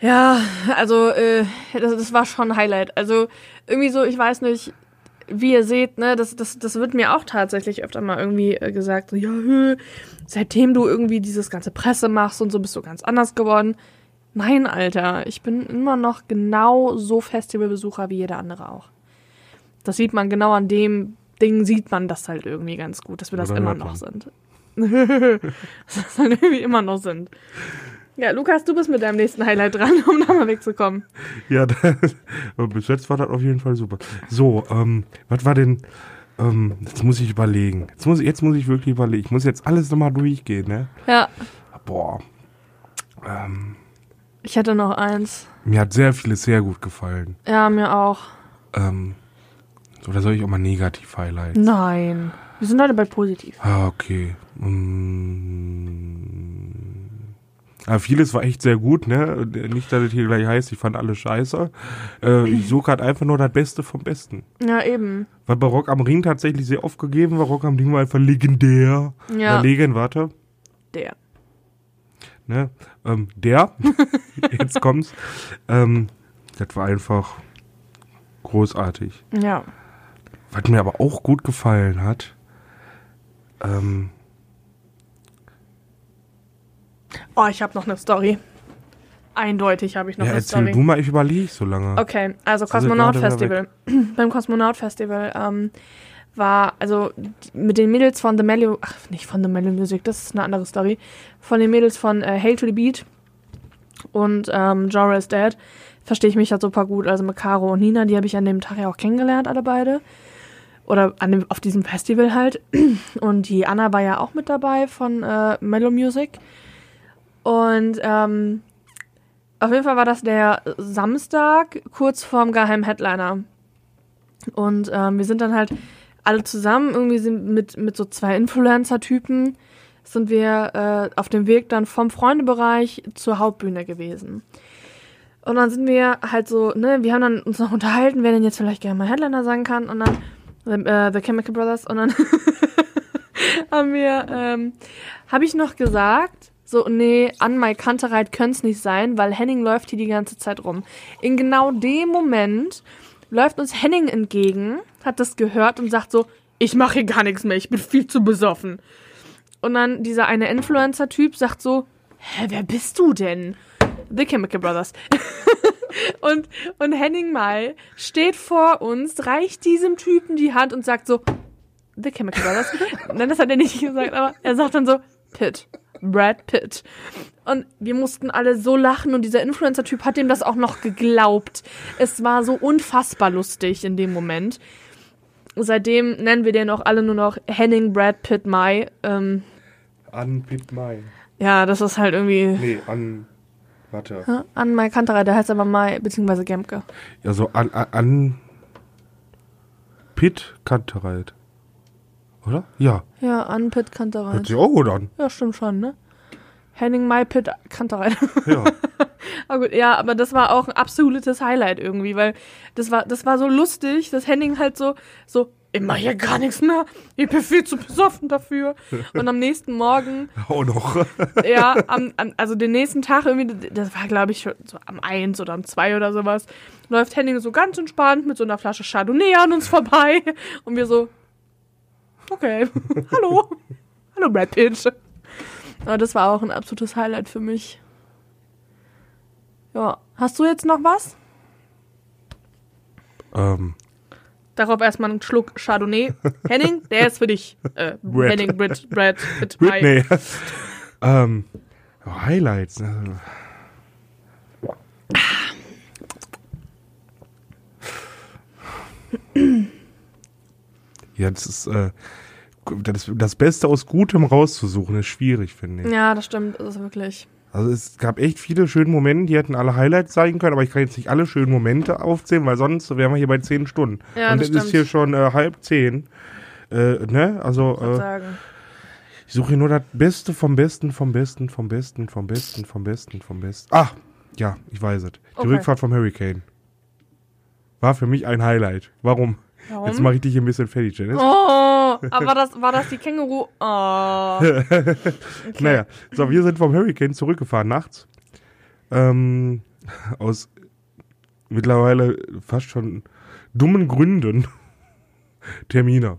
Ja, also äh, das, das war schon ein Highlight. Also irgendwie so, ich weiß nicht, wie ihr seht, ne, das, das, das wird mir auch tatsächlich öfter mal irgendwie äh, gesagt, so, ja, hö, seitdem du irgendwie dieses ganze Presse machst und so, bist du ganz anders geworden. Nein, Alter, ich bin immer noch genau so Festivalbesucher wie jeder andere auch. Das sieht man genau an dem Ding, sieht man das halt irgendwie ganz gut, dass wir das Oder immer noch sind. dass wir das halt irgendwie immer noch sind. Ja, Lukas, du bist mit deinem nächsten Highlight dran, um da mal wegzukommen. Ja, das, bis jetzt war das auf jeden Fall super. So, ähm, was war denn, ähm, jetzt muss ich überlegen. Jetzt muss, ich- jetzt muss ich wirklich überlegen. Ich muss jetzt alles nochmal durchgehen, ne? Ja, Boah. Ähm, ich hätte noch eins. mir hat sehr vieles sehr gut gefallen. Ja, mir auch. Ähm, oder soll ich auch mal negativ highlighten? Nein. Wir sind heute bei positiv. Ah, okay. Mm. Ja, vieles war echt sehr gut, ne? Nicht, dass es hier gleich heißt, ich fand alles scheiße. Äh, ich suche halt einfach nur das Beste vom Besten. Ja, eben. Weil bei Rock am Ring tatsächlich sehr oft gegeben war. Rock am Ring war einfach legendär. Ja. Äh, Legend, warte. Der. Ne? Ähm, der, jetzt kommt's. Ähm, das war einfach großartig. Ja. Was mir aber auch gut gefallen hat, ähm, Oh, ich habe noch eine Story. Eindeutig habe ich noch ja, eine erzähl Story. du mal, ich überlege so lange. Okay, also Sie sind Kosmonaut gerade wieder Festival. Beim Kosmonaut Festival ähm, war, also mit den Mädels von The Mellow, ach, nicht von The Mellow Music, das ist eine andere Story, von den Mädels von äh, Hail to the Beat und ähm, Jora is Dead verstehe ich mich halt super gut. Also mit Caro und Nina, die habe ich an dem Tag ja auch kennengelernt, alle beide. Oder an dem, auf diesem Festival halt. Und die Anna war ja auch mit dabei von äh, Mellow Music. Und ähm, auf jeden Fall war das der Samstag, kurz vorm geheimen Headliner. Und ähm, wir sind dann halt alle zusammen, irgendwie sind mit, mit so zwei Influencer-Typen, sind wir äh, auf dem Weg dann vom Freundebereich zur Hauptbühne gewesen. Und dann sind wir halt so, ne, wir haben dann uns noch unterhalten, wer denn jetzt vielleicht gerne mal Headliner sagen kann. Und dann, äh, The Chemical Brothers, und dann haben wir, ähm, habe ich noch gesagt, so, nee, an Mai Kantereit könnte es nicht sein, weil Henning läuft hier die ganze Zeit rum. In genau dem Moment läuft uns Henning entgegen, hat das gehört und sagt so, ich mache hier gar nichts mehr, ich bin viel zu besoffen. Und dann dieser eine Influencer-Typ sagt so, hä, wer bist du denn? The Chemical Brothers. und, und Henning Mai steht vor uns, reicht diesem Typen die Hand und sagt so, The Chemical Brothers. Nein, das hat er nicht gesagt, aber er sagt dann so, Pitt. Brad Pitt. Und wir mussten alle so lachen und dieser Influencer-Typ hat ihm das auch noch geglaubt. Es war so unfassbar lustig in dem Moment. Seitdem nennen wir den auch alle nur noch Henning Brad Pitt Mai. Ähm, An Pit Mai. ja, das ist halt irgendwie Nee, an. Warte. ja, an Mai Kanterei, der heißt aber Mai, beziehungsweise Gemke. Also an, an, an Pit Kantereit. Oder? Ja. Ja, an Pitt Kanterei. Hört sich auch gut an. Ja, stimmt schon, ne? Henning Mai Pitt Kanterei. Ja. Aber gut, ja, aber das war auch ein absolutes Highlight irgendwie, weil das war, das war so lustig, dass Henning halt so, so, ich mach hier gar nichts mehr, ich bin viel zu besoffen dafür. Und am nächsten Morgen, auch noch. ja, am, am, also den nächsten Tag irgendwie, das war glaube ich so am eins oder am zwei oder sowas, läuft Henning so ganz entspannt mit so einer Flasche Chardonnay an uns vorbei und wir so, okay, hallo, hallo Brad Pitt. Aber das war auch ein absolutes Highlight für mich. Ja, hast du jetzt noch was? ähm, Darauf erstmal einen Schluck Chardonnay. Henning, der ist für dich. Äh, Brad. Henning, Brad, Brad, Pitt, Mai. Britney. ähm, Highlights. Ja, das ist, äh, das, das Beste aus Gutem rauszusuchen, ist schwierig, finde ich. Ja, das stimmt, das ist wirklich. Also es gab echt viele schöne Momente, die hätten alle Highlights zeigen können, aber ich kann jetzt nicht alle schönen Momente aufzählen, weil sonst wären wir hier bei zehn Stunden. Ja, Und das es ist hier schon äh, halb zehn. Äh, ne? Also äh, ich suche hier nur das Beste vom Besten, vom Besten, vom Besten, vom Besten, vom Besten, vom Besten. Ah, ja, ich weiß es. Die Okay. Rückfahrt vom Hurricane. War für mich ein Highlight. Warum? Warum? Jetzt mache ich dich ein bisschen fertig, Janice. Oh, aber das, war das die Känguru? Oh. Naja, so, wir sind vom Hurricane zurückgefahren nachts. Ähm, aus mittlerweile fast schon dummen Gründen. Termine.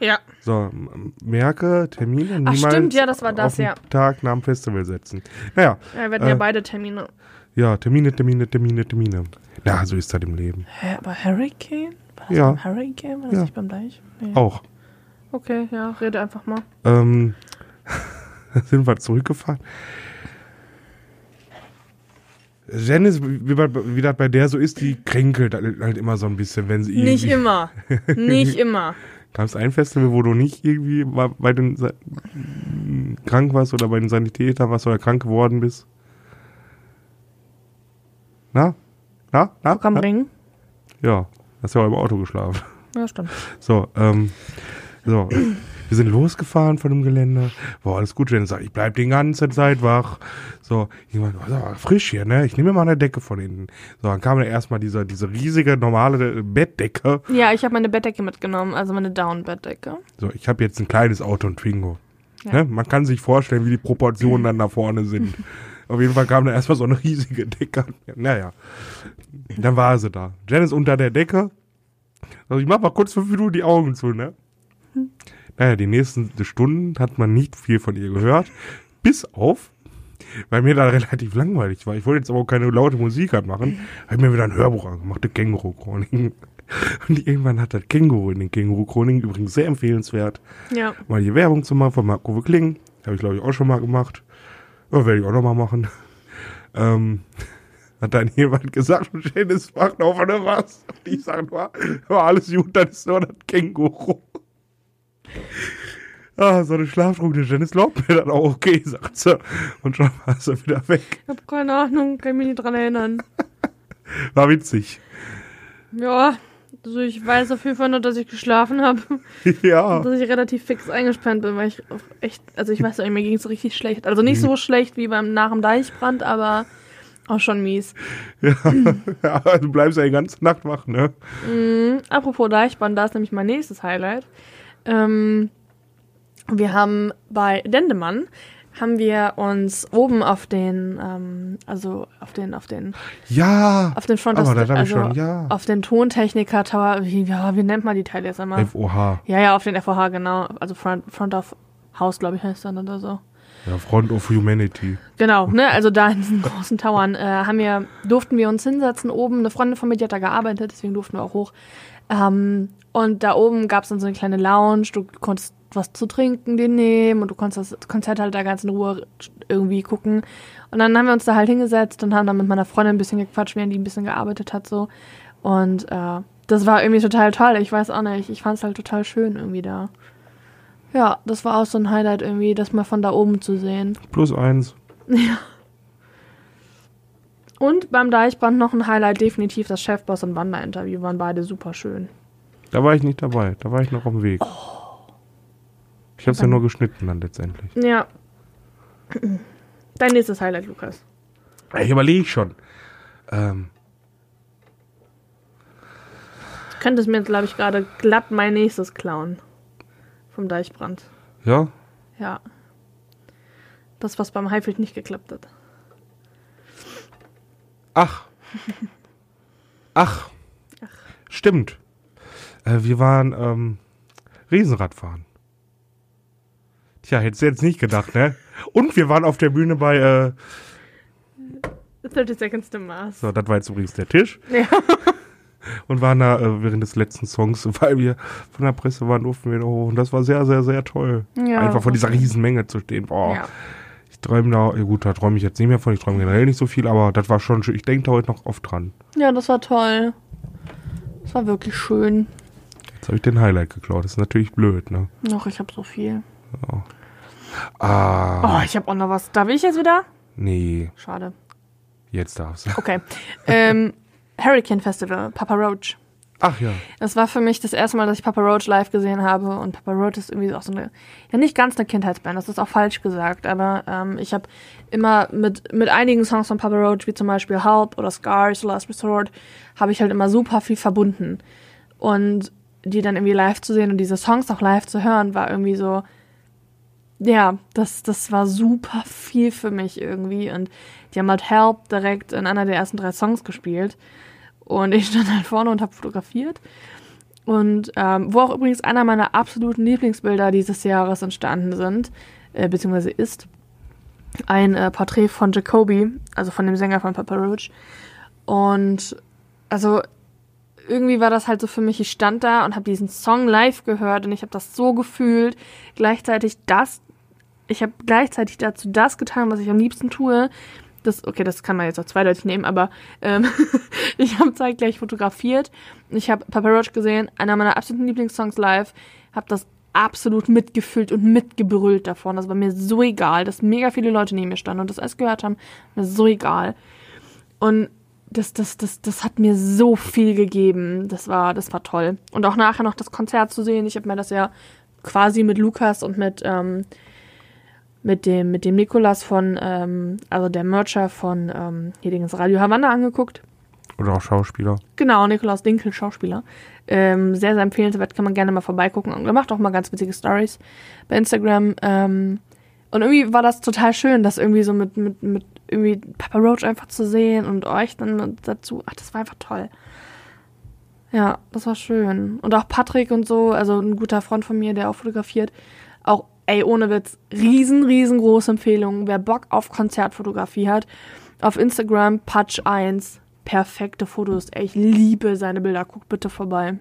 Ja. So, merke, Termine Ach, niemals stimmt, ja, das war das, auf den ja. Tag nach dem Festival setzen. Naja, ja, wir hatten ja Äh. beide Termine. ja, Termine, Termine, Termine, Termine. Ja, so ist das im Leben. Hä, aber Hurricane? War das Ja. beim Hurricane? War das Ja. nicht beim Deich? Nee. Auch. Okay, ja, rede einfach mal. Ähm, sind wir zurückgefahren. Janice, wie, bei- wie das bei der so ist, die kränkelt halt immer so ein bisschen, wenn sie Nicht immer. Nicht immer. Gab es ein Festival, wo du nicht irgendwie bei den Sa- krank warst oder bei den Sanitätern warst oder krank geworden bist? Na? Na? Na? Rock am Na? Ring. Ja, hast ja auch im Auto geschlafen. Ja, stimmt. So, ähm, so. Wir sind losgefahren von dem Gelände. War alles gut. Janice sagt, ich bleib die ganze Zeit wach. So, ich meine, oh, frisch hier, ne? Ich nehme mir mal eine Decke von hinten. So, dann kam dann erstmal diese, diese riesige, normale Bettdecke. Ja, ich habe meine Bettdecke mitgenommen, also meine Down-Bettdecke. So, ich habe jetzt ein kleines Auto, ein Twingo. Ja. Ne? Man kann sich vorstellen, wie die Proportionen dann da vorne sind. Auf jeden Fall kam da erstmal so eine riesige Decke. Naja, dann war sie da. Janice unter der Decke. Also ich mach mal kurz fünf Minuten die Augen zu, ne? Naja, die nächsten Stunden hat man nicht viel von ihr gehört. Bis auf, weil mir da relativ langweilig war. Ich wollte jetzt aber auch keine laute Musik anmachen. Habe ich mir wieder ein Hörbuch angemacht, der Känguru-Chroniken. Und irgendwann hat das Känguru in den Känguru-Chroniken, übrigens sehr empfehlenswert, Ja. mal hier Werbung zu machen von Marco Kling. Habe ich, glaube ich, auch schon mal gemacht. Ja, werde ich auch noch mal machen. Ähm, hat dann jemand gesagt, Janice macht auf oder was? Und ich sage nur, war alles gut, dann ist nur das Känguru. Ah, so eine schlaftrunken Janice glaubt mir dann auch okay, sagt sie. Und schon war sie wieder weg. Ich habe keine Ahnung, kann mich nicht dran erinnern. War witzig. Ja, also ich weiß auf jeden Fall nur, dass ich geschlafen habe. ja. dass ich relativ fix eingespannt bin, weil ich echt, also ich weiß nicht, mir ging es richtig schlecht. Also nicht so schlecht wie beim nach dem Deichbrand, aber auch schon mies. ja. ja. Du bleibst ja die ganze Nacht wach, ne? Mhm. Apropos Deichbrand, da ist nämlich mein nächstes Highlight. Ähm, wir haben bei Dendemann haben wir uns oben auf den, ähm, also auf den, auf den, Ja. auf den Front Aber ich also schon, ja. auf den Tontechniker Tower, wie, ja, wie nennt man die Teile jetzt einmal? FOH. Ja, ja, auf den FOH, genau. Also Front, Front of House, glaube ich, heißt dann oder so. Ja, Front of Humanity. Genau, ne, also da in diesen großen Towern äh, haben wir, durften wir uns hinsetzen oben. Eine Freundin von mir, die hat da gearbeitet, deswegen durften wir auch hoch. Ähm, und da oben gab es dann so eine kleine Lounge, du konntest was zu trinken dir nehmen und du konntest das Konzert halt da ganz in Ruhe irgendwie gucken. Und dann haben wir uns da halt hingesetzt und haben dann mit meiner Freundin ein bisschen gequatscht, während die ein bisschen gearbeitet hat so. Und äh, das war irgendwie total toll. Ich weiß auch nicht, ich fand es halt total schön irgendwie da. Ja, das war auch so ein Highlight irgendwie, das mal von da oben zu sehen. Plus eins. Und beim Deichbrand noch ein Highlight, definitiv das Chefboss und Wander-Interview, waren beide super schön. Da war ich nicht dabei. Da war ich noch auf dem Weg. Ich habe es ja nur geschnitten dann letztendlich. Ja. Dein nächstes Highlight, Lukas. Ich überlege schon. Ähm, Du könntest mir jetzt, glaube ich, gerade glatt mein nächstes klauen. Vom Deichbrand. ja, Ja. Das, was beim Highfield nicht geklappt hat. Ach. Ach. Stimmt. Äh, wir waren ähm, Riesenradfahren. Tja, hättest du jetzt nicht gedacht, ne? Und wir waren auf der Bühne bei, äh, 30 Seconds to Mars. so, das war jetzt übrigens der Tisch. Ja. Und waren da äh, während des letzten Songs, weil wir von der Presse waren, durften wir da hoch. Und das war sehr, sehr, sehr toll. Ja, Einfach vor dieser. Riesenmenge zu stehen. Boah, Ja. ich träume da, ja gut, da träume ich jetzt nicht mehr von. Ich träume generell nicht so viel, aber das war schon schön. Ich denke da heute noch oft dran. ja, das war toll. Das war wirklich schön. Jetzt habe ich den Highlight geklaut. Das ist natürlich blöd, ne? Noch, ich habe so viel. Ah, Oh, ich habe auch noch was. Darf ich jetzt wieder? nee, Schade. jetzt darf's. Okay. ähm, Hurricane Festival, Papa Roach. Ach ja. Das war für mich das erste Mal, dass ich Papa Roach live gesehen habe. Und Papa Roach ist irgendwie auch so eine, ja nicht ganz eine Kindheitsband, das ist auch falsch gesagt, aber ähm, ich habe immer mit, mit einigen Songs von Papa Roach, wie zum Beispiel Help oder Scars, Last Resort, habe ich halt immer super viel verbunden. Und die dann irgendwie live zu sehen und diese Songs auch live zu hören, war irgendwie so, ja, das, das war super viel für mich irgendwie. Und die haben halt Help direkt in einer der ersten drei Songs gespielt. Und ich stand halt vorne und habe fotografiert. Und ähm, wo auch übrigens einer meiner absoluten Lieblingsbilder dieses Jahres entstanden sind, äh, beziehungsweise ist, ein äh, Porträt von Jacoby, also von dem Sänger von Papa Roach. Und also irgendwie war das halt so für mich, ich stand da und habe diesen Song live gehört und ich habe das so gefühlt. Gleichzeitig das, ich habe gleichzeitig dazu das getan, was ich am liebsten tue. Das, okay, das kann man jetzt auch zweideutig nehmen, aber ähm, ich habe zeitgleich fotografiert. Ich habe Papa Roach gesehen, einer meiner absoluten Lieblingssongs live. Habe das absolut mitgefühlt und mitgebrüllt davon. Das war mir so egal, dass mega viele Leute neben mir standen und das alles gehört haben. Mir so egal. Und das, das, das, das hat mir so viel gegeben. Das war, das war toll. Und auch nachher noch das Konzert zu sehen. Ich habe mir das ja quasi mit Lukas und mit, ähm, mit dem, mit dem Nikolas von, ähm, also der Mercher von ähm, hier Dingens Radio Havanna angeguckt. Oder auch Schauspieler. Genau, Nikolaus Dinkel, Schauspieler. Ähm, sehr, sehr empfehlenswert, kann man gerne mal vorbeigucken. Und er macht auch mal ganz witzige Stories bei Instagram. Ähm, und irgendwie war das total schön, das irgendwie so mit, mit, mit irgendwie Papa Roach einfach zu sehen und euch dann dazu. Ach, das war einfach toll. Ja, das war schön. Und auch Patrick und so, also ein guter Freund von mir, der auch fotografiert. Auch, ey, ohne Witz, riesen, riesengroße Empfehlung. Wer Bock auf Konzertfotografie hat, auf Instagram Patch1 perfekte Fotos. Ey, ich liebe seine Bilder. Guckt bitte vorbei.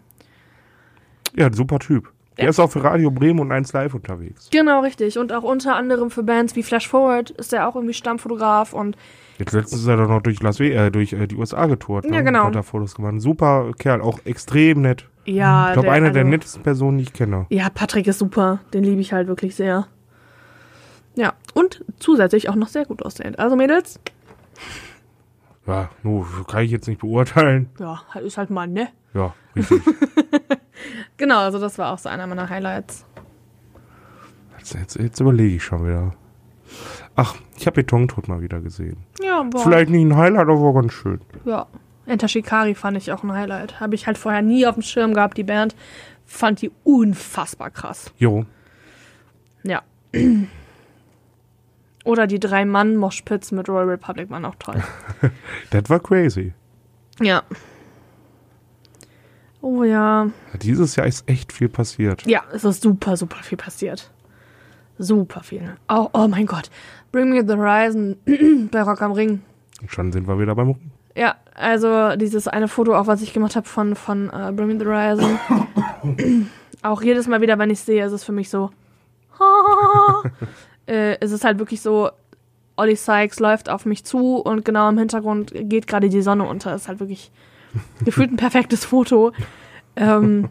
Ja, super Typ. Der Ja. ist auch für Radio Bremen und 1 Live unterwegs. Genau, richtig. Und auch unter anderem für Bands wie Flash Forward ist er auch irgendwie Stammfotograf und Jetzt letztens ist er doch noch durch Las Vegas, äh, durch äh, die USA getourt. Ne? Ja, genau. Hat da Fotos gemacht. Super Kerl, auch extrem nett. ja, Ich glaube, einer der also- nettesten Personen, die ich kenne. Ja, Patrick ist super. Den liebe ich halt wirklich sehr. Ja, und zusätzlich auch noch sehr gut aussehend. Also Mädels, Ja, nur kann ich jetzt nicht beurteilen. ja, ist halt Mann, ne? Ja, richtig. Genau, also das war auch so einer meiner Highlights. jetzt, jetzt, jetzt überlege ich schon wieder. Ach, ich habe Betontod mal wieder gesehen. Ja, boah. Vielleicht nicht ein Highlight, aber war ganz schön. Ja. Enter Shikari fand ich auch ein Highlight. Habe ich halt vorher nie auf dem Schirm gehabt, die Band. Fand die unfassbar krass. Jo, Ja. Oder die drei Mann Moshpits mit Royal Republic waren auch toll. das war crazy. ja. Oh ja. Dieses Jahr ist echt viel passiert. Ja, es ist super, super viel passiert. Super viel. Oh, oh mein Gott. Bring Me the Horizon bei Rock am Ring. Und schon sind wir wieder beim Ring. Ja, also dieses eine Foto, auch was ich gemacht habe von, von äh, Bring Me the Horizon. auch jedes Mal wieder, wenn ich sehe, ist es für mich so. äh, es ist halt wirklich so, Ollie Sykes läuft auf mich zu und genau im Hintergrund geht gerade die Sonne unter. ist halt wirklich gefühlt ein perfektes Foto. Ähm,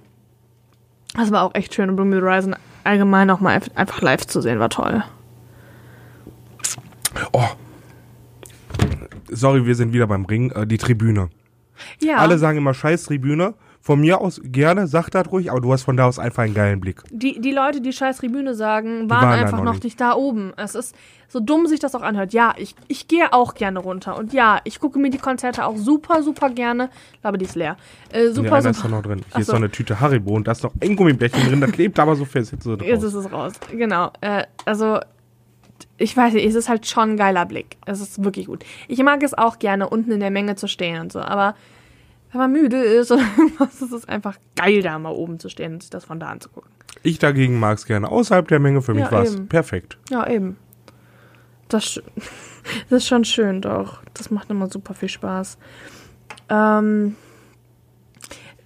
das war auch echt schön. Und Bring Me the Horizon allgemein auch mal einf- einfach live zu sehen, war toll. Oh. Sorry, wir sind wieder beim Ring. Äh, die Tribüne. Ja. Alle sagen immer scheiß Tribüne. Von mir aus gerne, sag das ruhig, aber du hast von da aus einfach einen geilen Blick. Die, die Leute, die scheiß Tribüne sagen, waren, waren da einfach noch noch nicht. nicht. da oben. Es ist so dumm, sich das auch anhört. Ja, ich, ich gehe auch gerne runter. Und ja, ich gucke mir die Konzerte auch super, super gerne. Ich glaube, die ist leer. Äh, Nee, super, ist da super. noch drin. Hier Ach ist so. noch eine Tüte Haribo und da ist noch ein Gummibärchen drin, das klebt aber so fest. Jetzt, so drauf. Jetzt ist es raus. Genau. Äh, also, ich weiß nicht, es ist halt schon ein geiler Blick. Es ist wirklich gut. Ich mag es auch gerne, unten in der Menge zu stehen und so. Aber wenn man müde ist oder irgendwas, ist es einfach geil, da mal oben zu stehen und sich das von da anzugucken. Ich dagegen mag es gerne außerhalb der Menge. Für mich Ja, war es perfekt. Ja, eben. Das, das ist schon schön, doch. Das macht immer super viel Spaß. Ähm,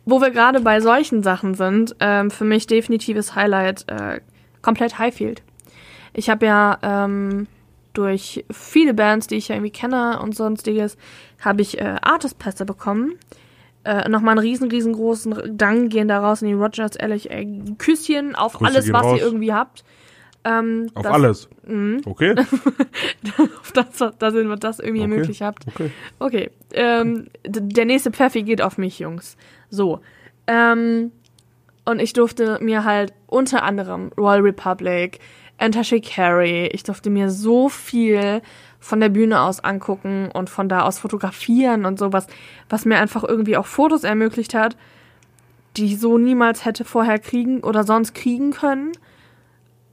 wo wir gerade bei solchen Sachen sind, ähm, für mich definitives Highlight, äh, komplett Highfield. Ich habe ja ähm, durch viele Bands, die ich ja irgendwie kenne und sonstiges, habe ich äh, Artist-Pässe bekommen. Äh, Nochmal einen riesen, riesengroßen Dank gehen da raus in die Rogers, ehrlich, ey, Küsschen auf Grüße alles, was raus. ihr irgendwie habt. Ähm, Auf das- alles. Mhm. Okay? auf das, dass ihr das irgendwie Okay. ermöglicht habt. Okay. Okay. Ähm, der nächste Pfeffi geht auf mich, Jungs. So. Ähm, und ich durfte mir halt unter anderem Royal Republic, Enter Shikari, ich durfte mir so viel von der Bühne aus angucken und von da aus fotografieren und sowas, was mir einfach irgendwie auch Fotos ermöglicht hat, die ich so niemals hätte vorher kriegen oder sonst kriegen können.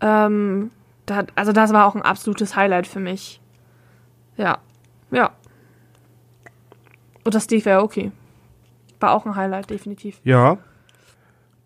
Ähm, da, also das war auch ein absolutes Highlight für mich. Ja, ja. Und das Steve Aoki. War auch ein Highlight, definitiv. Ja.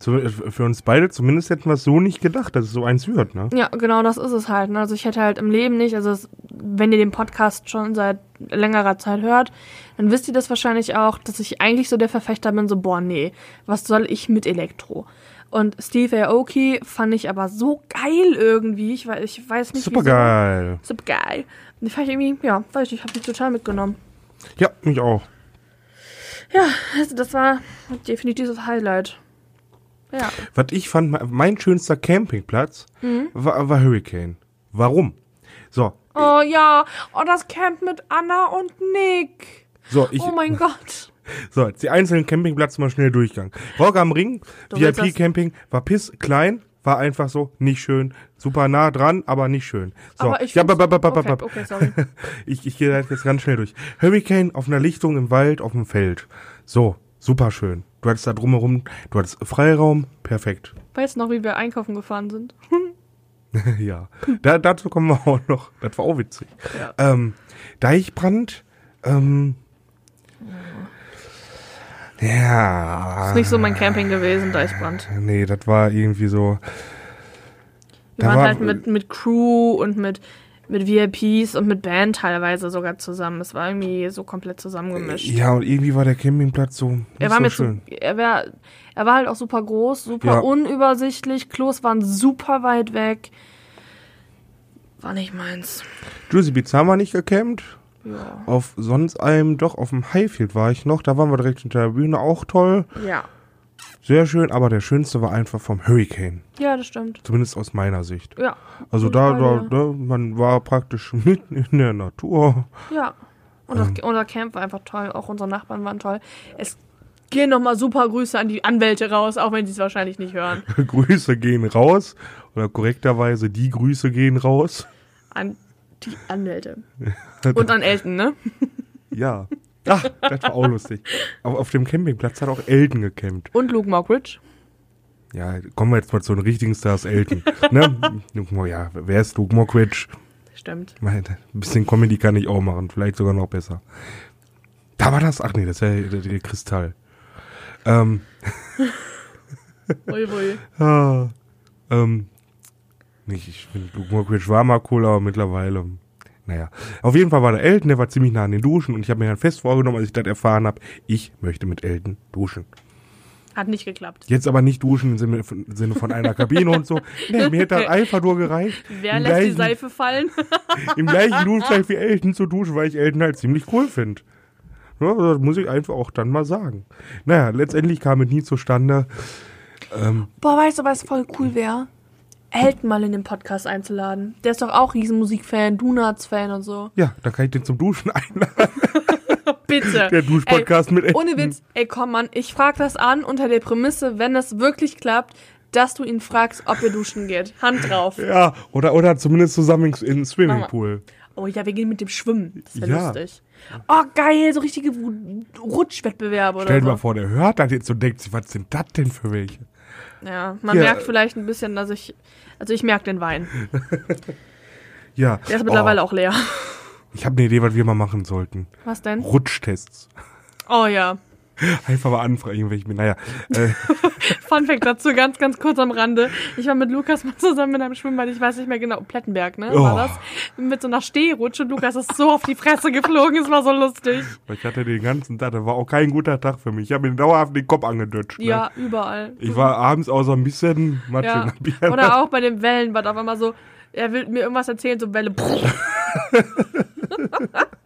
Für uns beide zumindest hätten wir es so nicht gedacht, dass es so eins wird, ne? Ja, genau das ist es halt. ne? Also ich hätte halt im Leben nicht, also es, wenn ihr den Podcast schon seit längerer Zeit hört, dann wisst ihr das wahrscheinlich auch, dass ich eigentlich so der Verfechter bin, so, boah, nee, was soll ich mit Elektro? Und Steve Aoki fand ich aber so geil irgendwie. Ich weiß, ich weiß nicht, Super geil. Super geil. Und die fand ich irgendwie, ja, weiß ich, ich habe mich total mitgenommen. Ja, mich auch. Ja, also das war definitiv das Highlight. Ja. Was ich fand, mein schönster Campingplatz Mhm. war, war Hurricane. Warum? So, Oh ja, oh, das Camp mit Anna und Nick. so, ich, oh mein Gott. so, jetzt die einzelnen Campingplätze mal schnell durchgegangen. Rock am Ring, VIP-Camping, war piss klein, war einfach so nicht schön. Super nah dran, aber nicht schön. So, Aber ich ja, bap, bap, bap, okay, okay, sorry. ich, ich gehe jetzt ganz schnell durch. Hurricane auf einer Lichtung im Wald, auf dem Feld. So, super schön. Du hattest da drumherum, du hattest Freiraum, perfekt. Weißt du noch, wie wir einkaufen gefahren sind? ja, da, dazu kommen wir auch noch. Das war auch witzig. Ja. Ähm, Deichbrand, ähm, ja. Ist nicht so mein Camping gewesen, Deichbrand. Nee, das war irgendwie so. Wir Da waren war- halt mit, mit Crew und mit, mit VIPs und mit Band teilweise sogar zusammen. Es war irgendwie so komplett zusammengemischt. Ja, und irgendwie war der Campingplatz so er war so mir schön. zu, er war, er war halt auch super groß, super Ja. unübersichtlich. Klos waren super weit weg. War nicht meins. Juicy Beats haben wir nicht gecampt. Ja. Auf sonst einem, doch, auf dem Highfield war ich noch. Da waren wir direkt hinter der Bühne, auch toll. Ja. Sehr schön, aber der schönste war einfach vom Hurricane. Ja, das stimmt. Zumindest aus meiner Sicht. Ja. Also da, da, da, man war praktisch mitten in der Natur. Ja. Und das, unser Camp war einfach toll. Auch unsere Nachbarn waren toll. Es gehen nochmal super Grüße an die Anwälte raus, auch wenn sie es wahrscheinlich nicht hören. Grüße gehen raus. Oder korrekterweise, die Grüße gehen raus. An die Anwälte. Und an Elton, ne? Ja. Ach, das war auch lustig. Aber auf dem Campingplatz hat auch Elton gecampt. Und Luke Mockridge. Ja, kommen wir jetzt mal zu den richtigen Stars Elton. ne? Ja, wer ist Luke Mockridge? Stimmt. Ein bisschen Comedy kann ich auch machen, vielleicht sogar noch besser. Da war das, ach nee, das ist ja der, der Kristall. Ähm, Ui, ui. ah, ähm, nicht, ich finde, Luke Mockridge war mal cool, aber mittlerweile, naja. Auf jeden Fall war der Elton, der war ziemlich nah an den Duschen und ich habe mir dann fest vorgenommen, als ich das erfahren habe, ich möchte mit Elton duschen. Hat nicht geklappt. Jetzt aber nicht duschen im Sinne von, im Sinne von einer Kabine und so. Nee, mir hätte das einfach nur gereicht. Wer lässt die gleichen- Seife fallen? im gleichen Duschzeit wie Elton zu duschen, weil ich Elton halt ziemlich cool finde. Ja, das muss ich einfach auch dann mal sagen. Naja, letztendlich kam es nie zustande. Ähm, Boah, weißt du, was voll cool wäre? Elton mal in den Podcast einzuladen. Der ist doch auch Riesenmusikfan, Donuts-Fan und so. ja, dann kann ich den zum Duschen einladen. Bitte. Der Duschpodcast mit Elton. Ohne Witz, ey komm Mann, ich frag das an unter der Prämisse, wenn es wirklich klappt, dass du ihn fragst, ob ihr duschen geht. Hand drauf. Ja, oder, oder zumindest zusammen in den Swimmingpool. Oh ja, wir gehen mit dem Schwimmen. Das wäre Ja. lustig. Oh geil, so richtige Rutschwettbewerbe oder Stell dir so. mal vor, der hört das jetzt und denkt sich, was sind das denn für welche? Ja, man Ja. merkt vielleicht ein bisschen, dass ich, also ich merke den Wein. Ja. Der ist mittlerweile oh, auch leer. Ich habe eine Idee, was wir mal machen sollten. Was denn? Rutschtests. Oh ja. Einfach mal anfragen, welche. Naja, äh, Fun Fact dazu, ganz, ganz kurz am Rande. Ich war mit Lukas mal zusammen in einem Schwimmbad, ich weiß nicht mehr genau, Plettenberg, ne? War Oh. das? Mit so einer Stehrutsche Lukas ist so auf die Fresse geflogen, es war so lustig. ich hatte den ganzen Tag, das war auch kein guter Tag für mich. Ich habe mir dauerhaft den Kopf angedutscht. Ne? Ja, überall. Ich war abends so ein bisschen Matsch ja. Oder auch bei den Wellenbad auf einmal so, er will mir irgendwas erzählen, so Welle.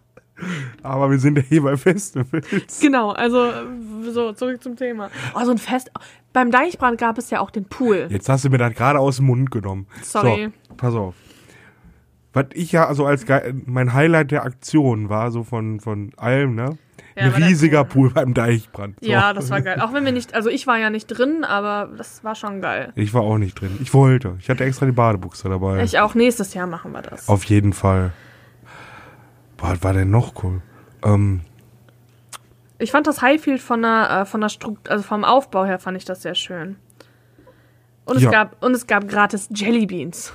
Aber wir sind ja hier bei Festivals. genau, also so, zurück zum Thema. Oh, so ein Fest. Beim Deichbrand gab es ja auch den Pool. Jetzt hast du mir das gerade aus dem Mund genommen. Sorry. So, pass auf. Was ich ja also als mein Highlight der Aktion war, so von, von allem, ne? Ja, Ein riesiger Pool. Pool beim Deichbrand. So. Ja, das war geil. Auch wenn wir nicht, also ich war ja nicht drin, aber das war schon geil. Ich war auch nicht drin. Ich wollte. Ich hatte extra die Badebuchse dabei. Ich auch. Nächstes Jahr machen wir das. Auf jeden Fall. Boah, was war denn noch cool? Ähm, Ich fand das Highfield von der, äh, von der Struktur, also vom Aufbau her fand ich das sehr schön. Und es Ja. gab, und es gab gratis Jellybeans.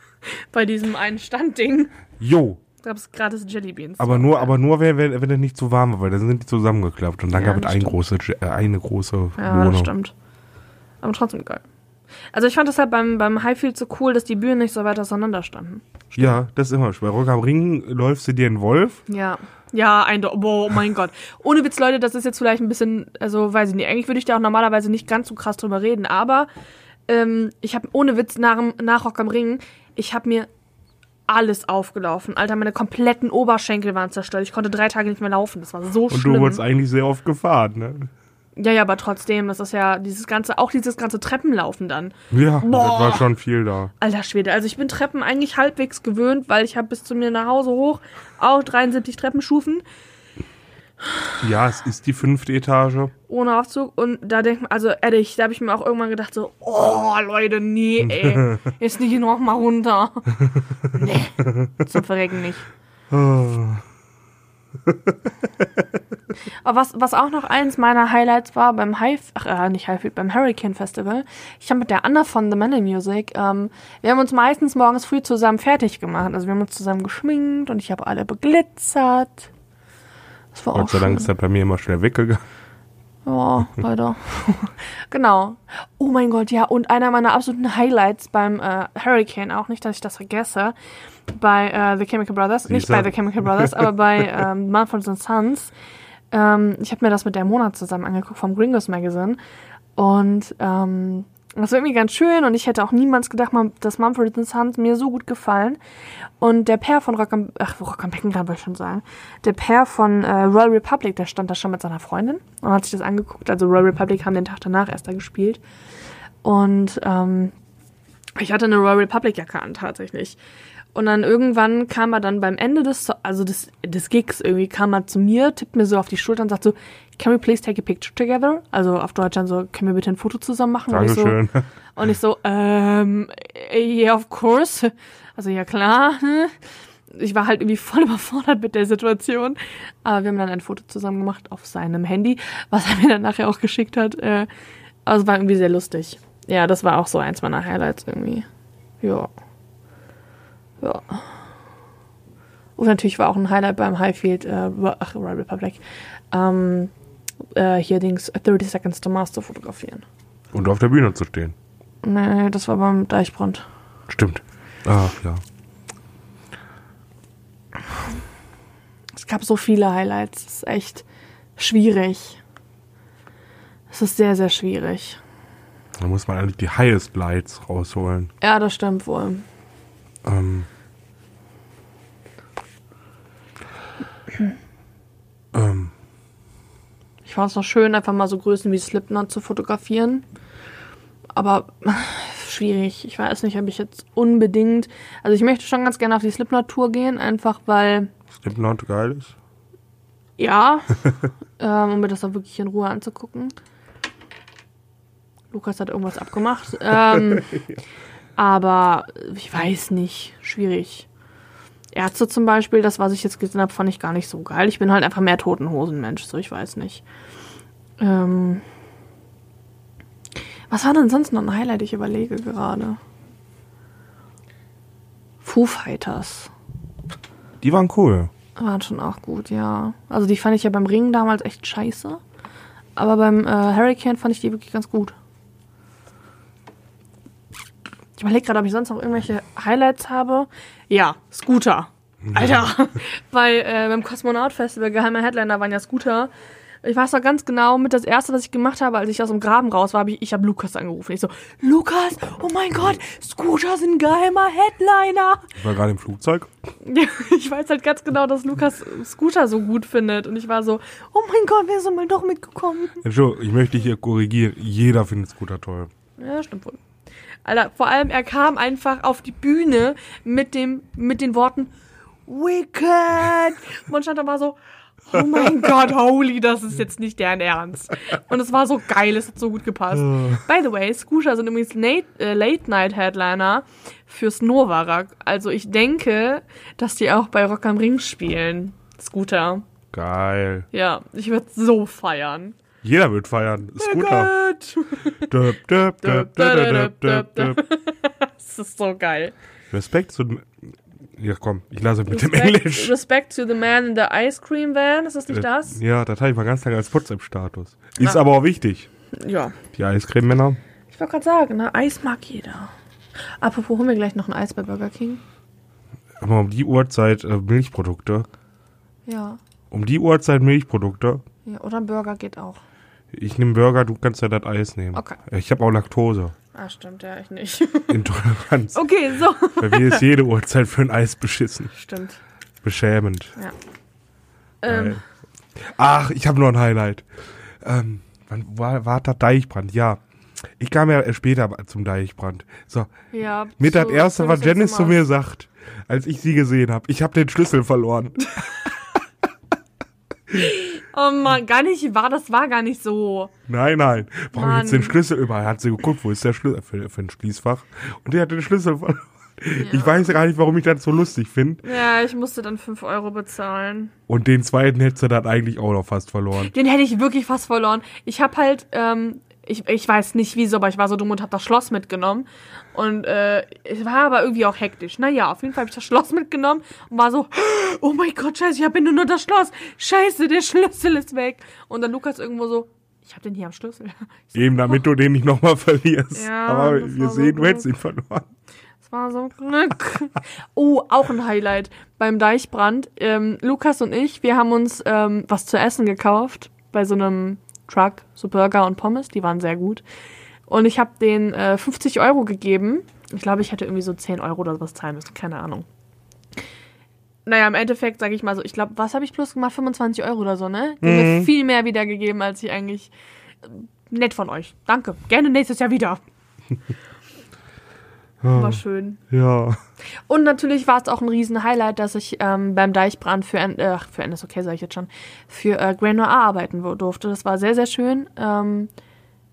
Bei diesem einen Standding jo. gab es gratis Jellybeans. Aber nur, aber nur, wenn, wenn, wenn es nicht zu warm war, weil dann sind die zusammengeklappt. Und dann Ja, gab es ein große, äh, eine große Ja, Wohnung. das stimmt. Aber trotzdem geil. Also ich fand das halt beim, beim Highfield so cool, dass die Bühnen nicht so weit auseinander standen. Ja, das ist immer schwer. Bei Rock am Ring läufst du dir einen Wolf. Ja. Ja, ein Do Boah, oh mein Gott. Ohne Witz, Leute, das ist jetzt vielleicht ein bisschen, also weiß ich nicht, eigentlich würde ich da auch normalerweise nicht ganz so krass drüber reden, aber ähm, ich habe ohne Witz nach, nach Rock am Ring, ich habe mir alles aufgelaufen. Alter, meine kompletten Oberschenkel waren zerstört. Ich konnte drei Tage nicht mehr laufen. Das war so Und schlimm. du wurdest eigentlich sehr oft gefahren, ne? Ja, ja, aber trotzdem, das ist ja dieses ganze, auch dieses ganze Treppenlaufen dann. Ja, das Boah. war schon viel da. Alter Schwede, also ich bin Treppen eigentlich halbwegs gewöhnt, weil ich habe bis zu mir nach Hause hoch auch 73 Treppenstufen. Ja, es ist die fünfte Etage. ohne Aufzug. Und da denkt man, also ehrlich, da habe ich mir auch irgendwann gedacht, so, oh Leute, nee, ey, jetzt nicht noch mal runter. nee, zum Verrecken nicht. Aber was, was auch noch eins meiner Highlights war beim Hive, ach, äh, nicht Hive, beim Hurricane Festival. Ich habe mit der Anna von The Metal Music, ähm, wir haben uns meistens morgens früh zusammen fertig gemacht. Also wir haben uns zusammen geschminkt und ich habe alle beglitzert. Das war Gott auch sei Dank ist das bei mir immer schnell weggegangen. Ja, leider. genau. Oh mein Gott, ja, und einer meiner absoluten Highlights beim äh, Hurricane, auch nicht, dass ich das vergesse, bei äh, The Chemical Brothers, nicht bei The Chemical Brothers, aber bei ähm, Mumford Sons. Ähm, ich habe mir das mit der Monat zusammen angeguckt vom Gringos Magazine und ähm, das war irgendwie ganz schön und ich hätte auch niemals gedacht, dass Mumford Sons mir so gut gefallen. Und der Pair von Rock am, ach, Rock am Becken kann ich schon sagen, der Pair von äh, Royal Republic, der stand da schon mit seiner Freundin und hat sich das angeguckt. Also Royal Republic haben den Tag danach erst da gespielt. Und ähm, ich hatte eine Royal Republic Jacke an tatsächlich. Und dann irgendwann kam er dann beim Ende des, So- also des, des Gigs irgendwie, kam er zu mir, tippt mir so auf die Schulter und sagt so, can we please take a picture together? Also auf Deutsch dann so, können wir bitte ein Foto zusammen machen? Und ich so, Dankeschön. und ich so, ähm, yeah, of course. Also ja klar. Ich war halt irgendwie voll überfordert mit der Situation. Aber wir haben dann ein Foto zusammen gemacht auf seinem Handy, was er mir dann nachher auch geschickt hat. Also war irgendwie sehr lustig. Ja, das war auch so eins meiner Highlights irgendwie. Ja. Ja. Und natürlich war auch ein Highlight beim Highfield, äh, ach, Royal Republic, ähm, äh, hier Dings 30 Seconds to Mars zu fotografieren. Und auf der Bühne zu stehen. Nee, das war beim Deichbrand. Stimmt. Ah, ja. Es gab so viele Highlights. Es ist echt schwierig. Es ist sehr, sehr schwierig. Da muss man eigentlich die Highest Lights rausholen. Ja, das stimmt wohl. Ähm. ähm, Ich fand es noch schön, einfach mal so Größen wie Slipknot zu fotografieren. Aber schwierig. Ich weiß nicht, ob ich jetzt unbedingt. Also ich möchte schon ganz gerne auf die Slipknot-Tour gehen, einfach weil, Slipknot geil ist. ja, ähm, um mir das auch wirklich in Ruhe anzugucken. Lukas hat irgendwas abgemacht. Ähm, aber ich weiß nicht. Schwierig. Ärzte zum Beispiel, das, was ich jetzt gesehen habe, fand ich gar nicht so geil. Ich bin halt einfach mehr Totenhosen-Mensch, so ich weiß nicht. Ähm, was war denn sonst noch ein Highlight? Ich überlege gerade. Foo Fighters Die waren cool. waren schon auch gut, ja. Also die fand ich ja beim Ringen damals echt scheiße. Aber beim äh, Hurricane fand ich die wirklich ganz gut. Ich überlege gerade, ob ich sonst noch irgendwelche Highlights habe. Ja, Scooter. Alter, bei äh, beim Kosmonaut Festival geheimer Headliner waren ja Scooter. Ich weiß noch ganz genau, mit das erste, was ich gemacht habe, als ich aus dem Graben raus war, habe ich, ich habe Lukas angerufen. Ich so, Lukas, oh mein Gott, Scooter sind geheimer Headliner. Ich war gerade im Flugzeug. Ich weiß halt ganz genau, dass Lukas Scooter so gut findet. Und ich war so, oh mein Gott, wir sind mal doch mitgekommen. Entschuldigung, ich möchte dich hier korrigieren. Jeder findet Scooter toll. Ja, stimmt wohl. Alter, vor allem, er kam einfach auf die Bühne mit dem, mit den Worten Wicked. Man stand da mal so, oh mein Gott, holy, das ist jetzt nicht deren Ernst. Und es war so geil, es hat so gut gepasst. By the way, Scooter sind übrigens Late, äh, Late-Night-Headliner fürs Novarak. Also ich denke, dass die auch bei Rock am Ring spielen. Scooter. Geil. Ja, ich würde so feiern. Jeder wird feiern. Döp, döp. Das ist so geil. Respekt zu. Ja, komm, ich lasse mit dem Respect, Englisch. Respect to the man in the ice cream van. Ist das nicht das? Ja, das hatte ich mal ganz lange als WhatsApp-Status. Ist aber auch wichtig. Ja. Die Eiscreme-Männer. Ich wollte gerade sagen, ne? Eis mag jeder. Apropos, holen wir gleich noch ein Eis bei Burger King? Aber um die Uhrzeit äh, Milchprodukte. Ja. Um die Uhrzeit Milchprodukte. ja. Oder ein Burger geht auch. Ich nehme Burger, du kannst ja das Eis nehmen. Okay. Ich habe auch Laktose. Ah, stimmt, ja, ich nicht. Intoleranz. okay, so. Bei mir ist jede Uhrzeit für ein Eis beschissen. Stimmt. Beschämend. Ja. Ähm, Ach, ich habe noch ein Highlight. Ähm, wann war, war das Deichbrand? Ja. Ich kam ja später zum Deichbrand. So, ja. mit das erste, was Janice zu mir sagt, als ich sie gesehen habe. Ich habe den Schlüssel verloren. Oh Mann, gar nicht wahr, das war gar nicht so. Nein, nein. Warum Mann. jetzt den Schlüssel überall? Hat sie geguckt, wo ist der Schlüssel für, für ein Schließfach? Und der hat den Schlüssel verloren. Ich weiß gar nicht, warum ich das so lustig finde. Ja, ich musste dann 5 Euro bezahlen. Und den zweiten hätte sie dann eigentlich auch noch fast verloren. Den hätte ich wirklich fast verloren. Ich habe halt, ähm, ich, ich weiß nicht wieso, aber ich war so dumm und habe das Schloss mitgenommen. Und äh, es war aber irgendwie auch hektisch. Naja, auf jeden Fall habe ich das Schloss mitgenommen und war so, oh mein Gott, scheiße, ich habe nur noch das Schloss. Scheiße, der Schlüssel ist weg. Und dann Lukas irgendwo so, ich habe den hier am Schlüssel. So, Eben damit du den nicht nochmal verlierst. Ja, Aber wir so sehen, du hättest ihn verloren. Das war so Glück. Oh, auch ein Highlight beim Deichbrand. Ähm, Lukas und ich, wir haben uns ähm, was zu essen gekauft bei so einem Truck, so Burger und Pommes, die waren sehr gut. Und ich habe denen äh, 50 Euro gegeben. Ich glaube, ich hätte irgendwie so 10 Euro oder was zahlen müssen, keine Ahnung. Naja, im Endeffekt sage ich mal so, ich glaube, was habe ich plus gemacht? 25 Euro oder so, ne? Die haben mir viel mehr wiedergegeben, als ich eigentlich. äh, Nett von euch. Danke. Gerne nächstes Jahr wieder. War schön. Ja. Und natürlich war es auch ein riesen Highlight, dass ich ähm, beim Deichbrand für, N- äh, für NSOK, sage ich jetzt schon, für äh, Grand Noir arbeiten durfte. Das war sehr, sehr schön. Ähm,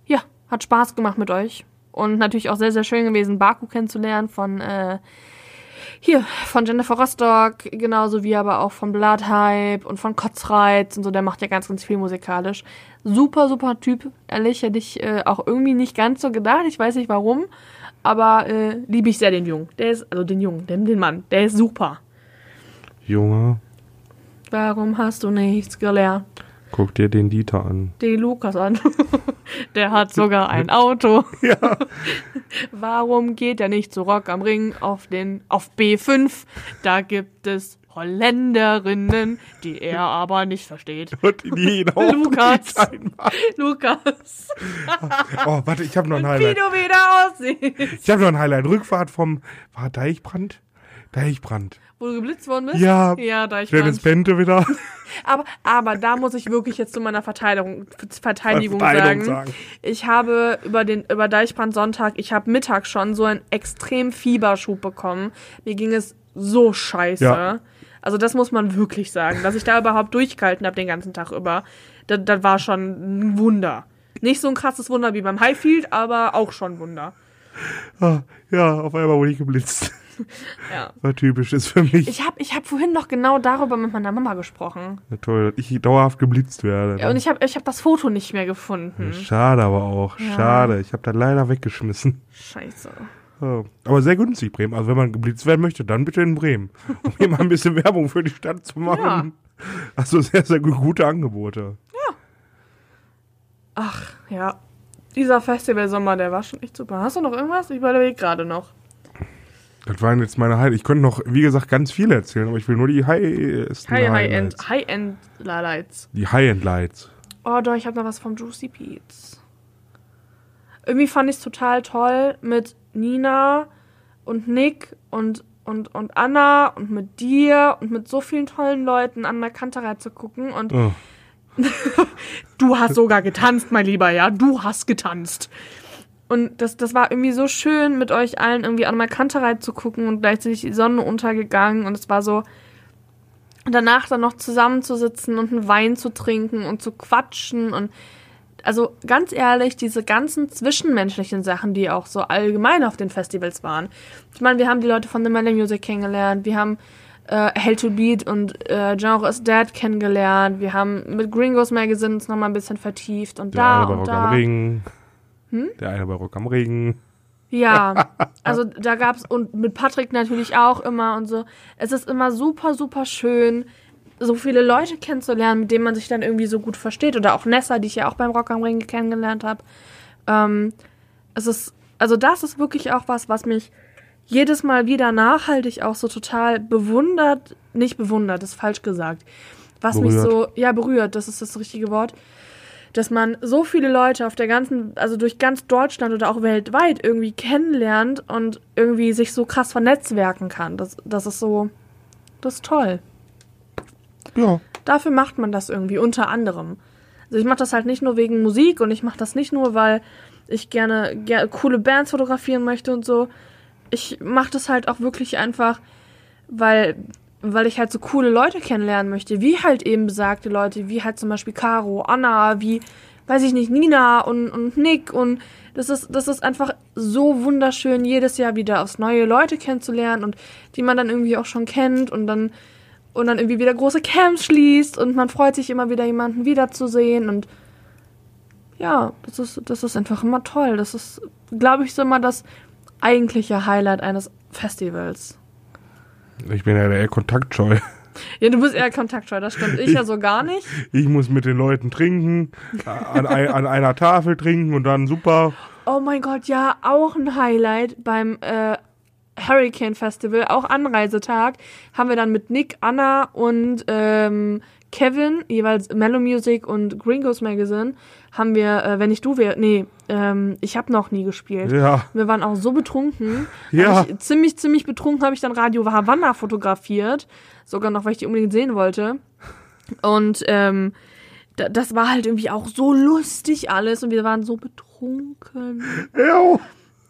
ja, hat Spaß gemacht mit euch. Und natürlich auch sehr, sehr schön gewesen, Baku kennenzulernen von äh, hier, von Jennifer Rostock, genauso wie aber auch von Bloodhype und von Kotzreiz und so, der macht ja ganz, ganz viel musikalisch. Super, super Typ, ehrlich, hätte ich äh, auch irgendwie nicht ganz so gedacht, ich weiß nicht warum, aber äh, liebe ich sehr den Jungen. Der ist, also den Jungen, den, den Mann, der ist super. Junge, Warum hast du nichts gelernt? guck dir den Dieter an. Die Lukas an. der hat sogar ein Auto. Ja. Warum geht er nicht zu Rock am Ring auf den auf B5? Da gibt es Holländerinnen, die er aber nicht versteht. Und die ihn auch Lukas. Lukas, Oh, warte, ich habe noch ein wie Highlight. du wieder aussiehst. Ich habe noch ein Highlight. Rückfahrt vom, war Deichbrand? Deichbrand. Wo du geblitzt worden bist? Ja. Ja, ich Dennis Bente wieder. aber, aber da muss ich wirklich jetzt zu meiner Verteidigung, Verteidigung Verteidigung sagen. sagen. Ich habe über den über Deichbrand Sonntag, ich habe Mittag schon so einen extrem Fieberschub bekommen. Mir ging es so scheiße. Ja. Also das muss man wirklich sagen, dass ich da überhaupt durchgehalten habe den ganzen Tag über. Das, das war schon ein Wunder. Nicht so ein krasses Wunder wie beim Highfield, aber auch schon ein Wunder. Ah, Ja, auf einmal wurde ich geblitzt. Ja. War typisch, ist für mich. Ich habe ich hab vorhin noch genau darüber mit meiner Mama gesprochen. Ja, toll, dass ich dauerhaft geblitzt werde. Ja, und ich habe ich hab das Foto nicht mehr gefunden. Schade aber auch, Ja. schade. Ich habe das leider weggeschmissen. Scheiße. Aber sehr günstig, Bremen. Also wenn man geblitzt werden möchte, dann bitte in Bremen. Um hier mal ein bisschen Werbung für die Stadt zu machen. Ja. Also sehr, sehr gu- gute Angebote. Ach, ja. Dieser Festivalsommer, der war schon echt super. Hast du noch irgendwas? Ich überlege gerade noch. Das waren jetzt meine Highlights. Ich könnte noch, wie gesagt, ganz viele erzählen, aber ich will nur die High-End High, High-End, High-End Lights. Die High-End-Lights. Oh, doch, ich habe noch was vom Juicy Beats. Irgendwie fand ich es total toll mit Nina und Nick und, und, und Anna und mit dir und mit so vielen tollen Leuten an der Kanterei zu gucken. Und Oh. du hast sogar getanzt, mein Lieber, ja. Du hast getanzt. Und das, das war irgendwie so schön, mit euch allen irgendwie an der Kanterei zu gucken und gleichzeitig die Sonne untergegangen. Und es war so, danach dann noch zusammenzusitzen und einen Wein zu trinken und zu quatschen und also ganz ehrlich, diese ganzen zwischenmenschlichen Sachen, die auch so allgemein auf den Festivals waren. Ich meine, wir haben die Leute von The Melody Music kennengelernt, wir haben äh, Hell to Beat und äh, Genre is Dead kennengelernt, wir haben mit Gringos Magazine uns nochmal ein bisschen vertieft und Der da eine bei und Rock da. am Ring. Hm? Der eine bei Rock am Ring. Ja, also da gab's und mit Patrick natürlich auch immer und so. Es ist immer super, super schön, so viele Leute kennenzulernen, mit denen man sich dann irgendwie so gut versteht. Oder auch Nessa, die ich ja auch beim Rock am Ring kennengelernt habe. Ähm, es ist, also das ist wirklich auch was, was mich jedes Mal wieder nachhaltig auch so total bewundert, nicht bewundert, ist falsch gesagt. Was mich Berührt. so, ja, berührt, das ist das richtige Wort dass man so viele Leute auf der ganzen, also durch ganz Deutschland oder auch weltweit irgendwie kennenlernt und irgendwie sich so krass vernetzwerken kann. Das, das ist so, das ist toll. Ja. Dafür macht man das irgendwie, unter anderem. Also ich mache das halt nicht nur wegen Musik und ich mache das nicht nur, weil ich gerne, ger coole Bands fotografieren möchte und so. Ich mache das halt auch wirklich einfach, weil weil ich halt so coole Leute kennenlernen möchte, wie halt eben besagte Leute, wie halt zum Beispiel Caro, Anna, wie, weiß ich nicht, Nina und, und Nick und das ist, das ist einfach so wunderschön, jedes Jahr wieder aufs neue Leute kennenzulernen und die man dann irgendwie auch schon kennt und dann, und dann irgendwie wieder große Camps schließt und man freut sich immer wieder jemanden wiederzusehen und ja, das ist, das ist einfach immer toll. Das ist, glaube ich, so immer das eigentliche Highlight eines Festivals. Ich bin ja eher kontaktscheu. Ja, du bist eher kontaktscheu, das stimmt. Ich, ja so gar nicht. Ich muss mit den Leuten trinken, an, an einer Tafel trinken und dann super. Oh mein Gott, ja, auch ein Highlight beim äh, Hurricane Festival, auch Anreisetag, haben wir dann mit Nick, Anna und ähm, Kevin, jeweils Mellow Music und Gringos Magazine, haben wir, äh, wenn ich du wär, nee, ähm, ich habe noch nie gespielt. Ja. Wir waren auch so betrunken. Ja. Ich, ziemlich, ziemlich betrunken habe ich dann Radio Havanna fotografiert. Sogar noch, weil ich die unbedingt sehen wollte. Und ähm, da, das war halt irgendwie auch so lustig alles und wir waren so betrunken. Ja.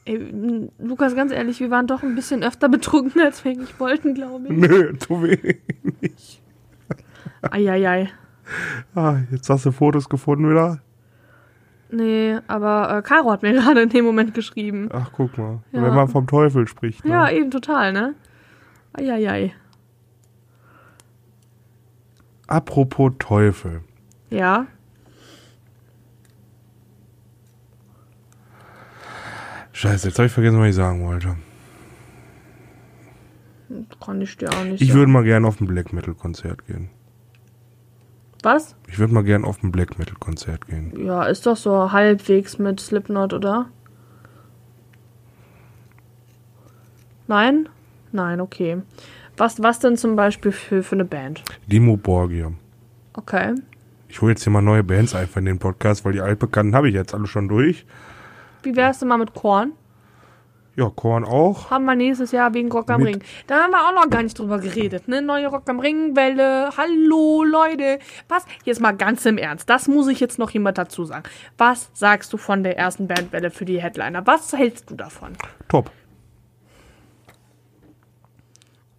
Ey, Lukas, ganz ehrlich, wir waren doch ein bisschen öfter betrunken, als wir eigentlich wollten, glaube ich. Nö, zu wenig. Eieiei. Ah, jetzt hast du Fotos gefunden wieder. Nee, aber äh, Caro hat mir gerade in dem Moment geschrieben. Ach, guck mal. Ja. Wenn man vom Teufel spricht. Ne? Ja, eben total, ne? Eieiei. Apropos Teufel. Ja. Scheiße, jetzt habe ich vergessen, was ich sagen wollte. Kann ich dir auch nicht Ich sagen. würde mal gerne auf ein Black Metal Konzert gehen. Was? Ich würde mal gerne auf ein Black Metal Konzert gehen. Ja, ist doch so halbwegs mit Slipknot, oder? Nein? Nein, okay. Was, was denn zum Beispiel für, für eine Band? Dimo Borgia. Okay. Ich hole jetzt hier mal neue Bands einfach in den Podcast, weil die altbekannten habe ich jetzt alle schon durch. Wie wär's denn mal mit Korn? Ja, Korn auch. Haben wir nächstes Jahr wegen Rock am Mit- Ring. Da haben wir auch noch gar nicht drüber geredet, ne? Neue Rock am Ring Welle. Hallo, Leute. Was? Jetzt mal ganz im Ernst. Das muss ich jetzt noch jemand dazu sagen. Was sagst du von der ersten Bandwelle für die Headliner? Was hältst du davon? Top.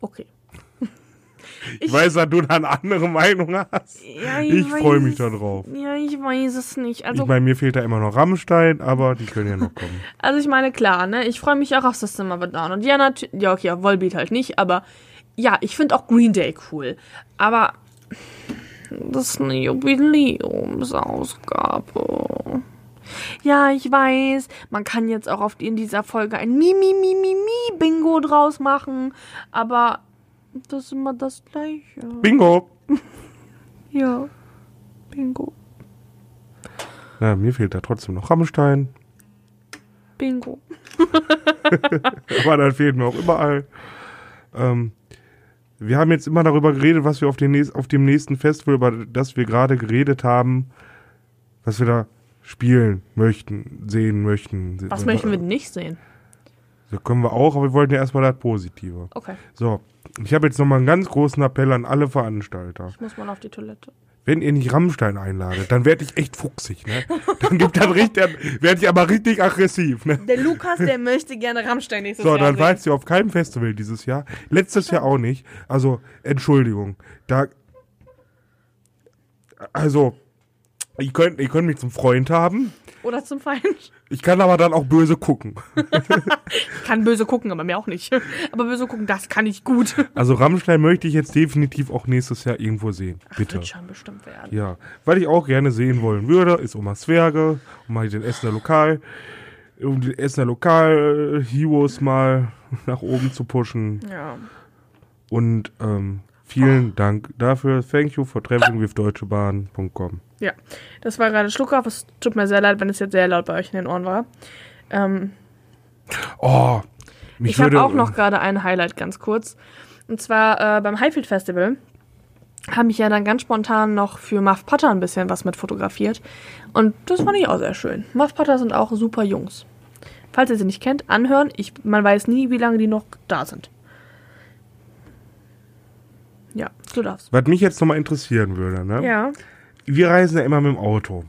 Okay. Ich, weiß, dass du da eine andere Meinung hast. Ja, Ich weiß freue mich es- da drauf. Ja, ich weiß es nicht. Also, Ich meine, mir fehlt da immer noch Rammstein, aber die können ja noch kommen. also ich meine, klar, ne? Ich freue mich auch auf System of a Down. Und ja, natürlich, ja, okay, auf Volbeat halt nicht, aber ja, ich finde auch Green Day cool. Aber das ist eine Jubiläumsausgabe. Ja, ich weiß, man kann jetzt auch auf in dieser Folge ein Mi, Mi, Mi, Mi, Mi Bingo draus machen, aber das ist immer das Gleiche. Bingo! Ja, Bingo, Ja, mir fehlt da trotzdem noch Rammstein. Bingo. Aber dann fehlt mir auch überall. Ähm, wir haben jetzt immer darüber geredet, was wir auf, den nächst, auf dem nächsten Festival, über das wir gerade geredet haben, was wir da spielen möchten, sehen möchten. Was möchten wir nicht sehen? Das können wir auch, aber wir wollten ja erstmal das Positive. Okay, So, ich habe jetzt nochmal einen ganz großen Appell an alle Veranstalter. ich muss mal auf die Toilette. Wenn ihr nicht Rammstein einladet, dann werde ich echt fuchsig, ne? Dann gibt dann richtig, dann werde ich aber richtig aggressiv, ne? Der Lukas, der möchte gerne Rammstein nächstes So, Jahr dann sehen. warst du auf keinem Festival dieses Jahr. Letztes Jahr auch nicht. Also, Entschuldigung. Da. Also, ihr könnt, ihr könnt mich zum Freund haben. Oder zum Feind. Ich kann aber dann auch böse gucken. Ich kann böse gucken, aber mir auch nicht. Aber böse gucken, das kann ich gut. Also, Rammstein möchte ich jetzt definitiv auch nächstes Jahr irgendwo sehen. Bitte. Wird schon bestimmt werden. Ja. Was ich auch gerne sehen wollen würde, ist Oma Zwerge, um mal den Essener Lokal, um die Essener Lokal-Heroes mal nach oben zu pushen. Ja. Und ähm, vielen Dank dafür. Thank you for traveling with deutschebahn.com. Ja. Das war gerade Schluckauf. Es tut mir sehr leid, wenn es jetzt sehr laut bei euch in den Ohren war. Ähm, Oh, mich ich habe auch noch gerade ein Highlight ganz kurz. Und zwar äh, beim Highfield Festival habe ich ja dann ganz spontan noch für Muff Potter ein bisschen was mit fotografiert. Und das fand ich auch sehr schön. Muff Potter sind auch super Jungs. Falls ihr sie nicht kennt, anhören. Ich, man weiß nie, wie lange die noch da sind. Ja, du darfst. Was mich jetzt nochmal interessieren würde, ne? Ja, Wir reisen ja immer mit dem Auto,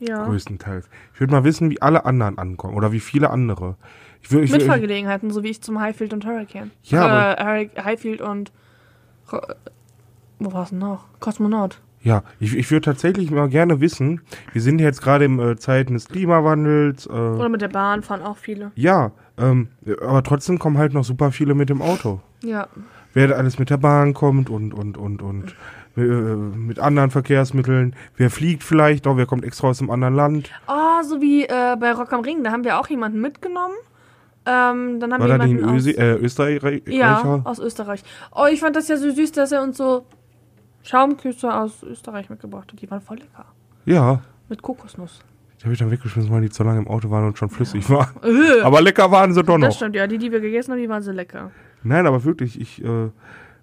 ja. größtenteils. Ich würde mal wissen, wie alle anderen ankommen oder wie viele andere. Ich will, ich will, Mitfahrgelegenheiten, so wie ich zum Highfield und Hurricane. Ja, äh, Highfield und wo war es denn noch? Kosmonaut. Ja, ich, ich würde tatsächlich mal gerne wissen, wir sind jetzt gerade in äh, Zeiten des Klimawandels. Äh, Oder mit der Bahn fahren auch viele. ja, ähm, aber trotzdem kommen halt noch super viele mit dem Auto. Ja. Wer alles mit der Bahn kommt und, und, und, und äh, mit anderen Verkehrsmitteln. Wer fliegt vielleicht auch, wer kommt extra aus einem anderen Land. Oh, so wie äh, bei Rock am Ring, da haben wir auch jemanden mitgenommen. Ähm, dann haben War wir da jemanden aus, äh, Österreicher? ja, aus Österreich. Oh, ich fand das ja so süß, dass er uns so Schaumküsse aus Österreich mitgebracht hat. Die waren voll lecker. Ja, Mit Kokosnuss. die habe ich dann weggeschmissen, weil die zu lange im Auto waren und schon flüssig waren. Äh, Aber lecker waren sie doch das noch. stimmt, ja. Die, die wir gegessen haben, die waren so lecker. Nein, aber wirklich, ich äh,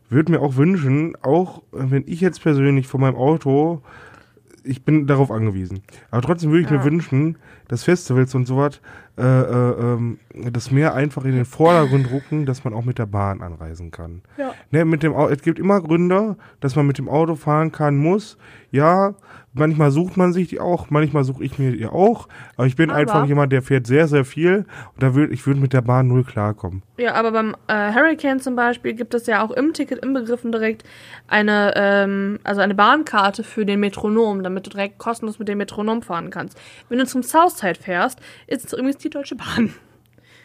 würde mir auch wünschen, auch äh, wenn ich jetzt persönlich von meinem Auto, ich bin darauf angewiesen. Aber trotzdem würde ich Ja. mir wünschen, dass Festivals und sowas äh, äh, ähm, das mehr einfach in den Vordergrund rücken, dass man auch mit der Bahn anreisen kann. Ja. Ne, mit dem Au es gibt immer Gründe, dass man mit dem Auto fahren kann, muss. Ja, manchmal sucht man sich die auch, manchmal suche ich mir die auch. Aber ich bin Aber- einfach jemand, der fährt sehr, sehr viel. Und da würd, ich würde mit der Bahn null klarkommen. Ja, aber beim äh, Hurricane zum Beispiel gibt es ja auch im Ticket inbegriffen direkt eine, ähm, also eine Bahnkarte für den Metronom, damit du direkt kostenlos mit dem Metronom fahren kannst. Wenn du zum Southside fährst, ist es übrigens die Deutsche Bahn.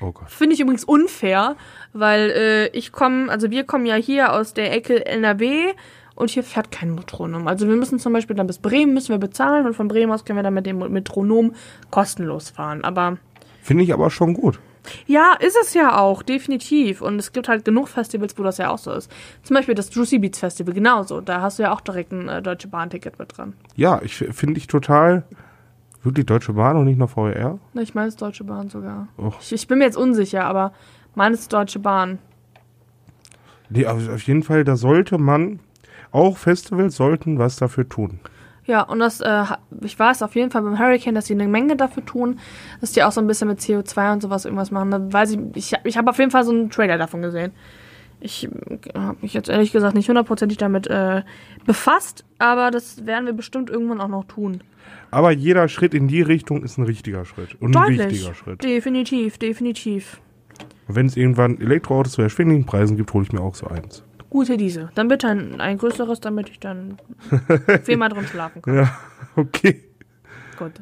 Oh Gott. Finde ich übrigens unfair, weil äh, ich komme, also wir kommen ja hier aus der Ecke NRW und hier fährt kein Metronom. Also wir müssen zum Beispiel dann bis Bremen müssen wir bezahlen und von Bremen aus können wir dann mit dem Metronom kostenlos fahren. Aber Finde ich aber schon gut. ja, ist es ja auch, definitiv. Und es gibt halt genug Festivals, wo das ja auch so ist. Zum Beispiel das Juicy Beats Festival, genauso. Da hast du ja auch direkt ein äh, Deutsche Bahn-Ticket mit dran. Ja, ich finde ich total. Wirklich Deutsche Bahn und nicht noch VR? Ich meine, es Deutsche Bahn sogar. Ich, ich bin mir jetzt unsicher, aber meines ist Deutsche Bahn. Nee, auf jeden Fall, da sollte man, auch Festivals sollten was dafür tun. Ja, und das, äh, ich weiß auf jeden Fall beim Hurricane, dass die eine Menge dafür tun, dass die auch so ein bisschen mit CO2 und sowas irgendwas machen. Da weiß ich, ich, habe auf jeden Fall so einen Trailer davon gesehen. Ich habe mich jetzt ehrlich gesagt nicht hundertprozentig damit äh, befasst, aber das werden wir bestimmt irgendwann auch noch tun. Aber jeder Schritt in die Richtung ist ein richtiger Schritt. Und ein Deutlich. wichtiger Schritt. Definitiv, definitiv. Wenn es irgendwann Elektroautos zu erschwinglichen Preisen gibt, hole ich mir auch so eins. Gute diese. Dann bitte ein, ein größeres, damit ich dann viermal drin schlafen kann. Ja, okay. Gut.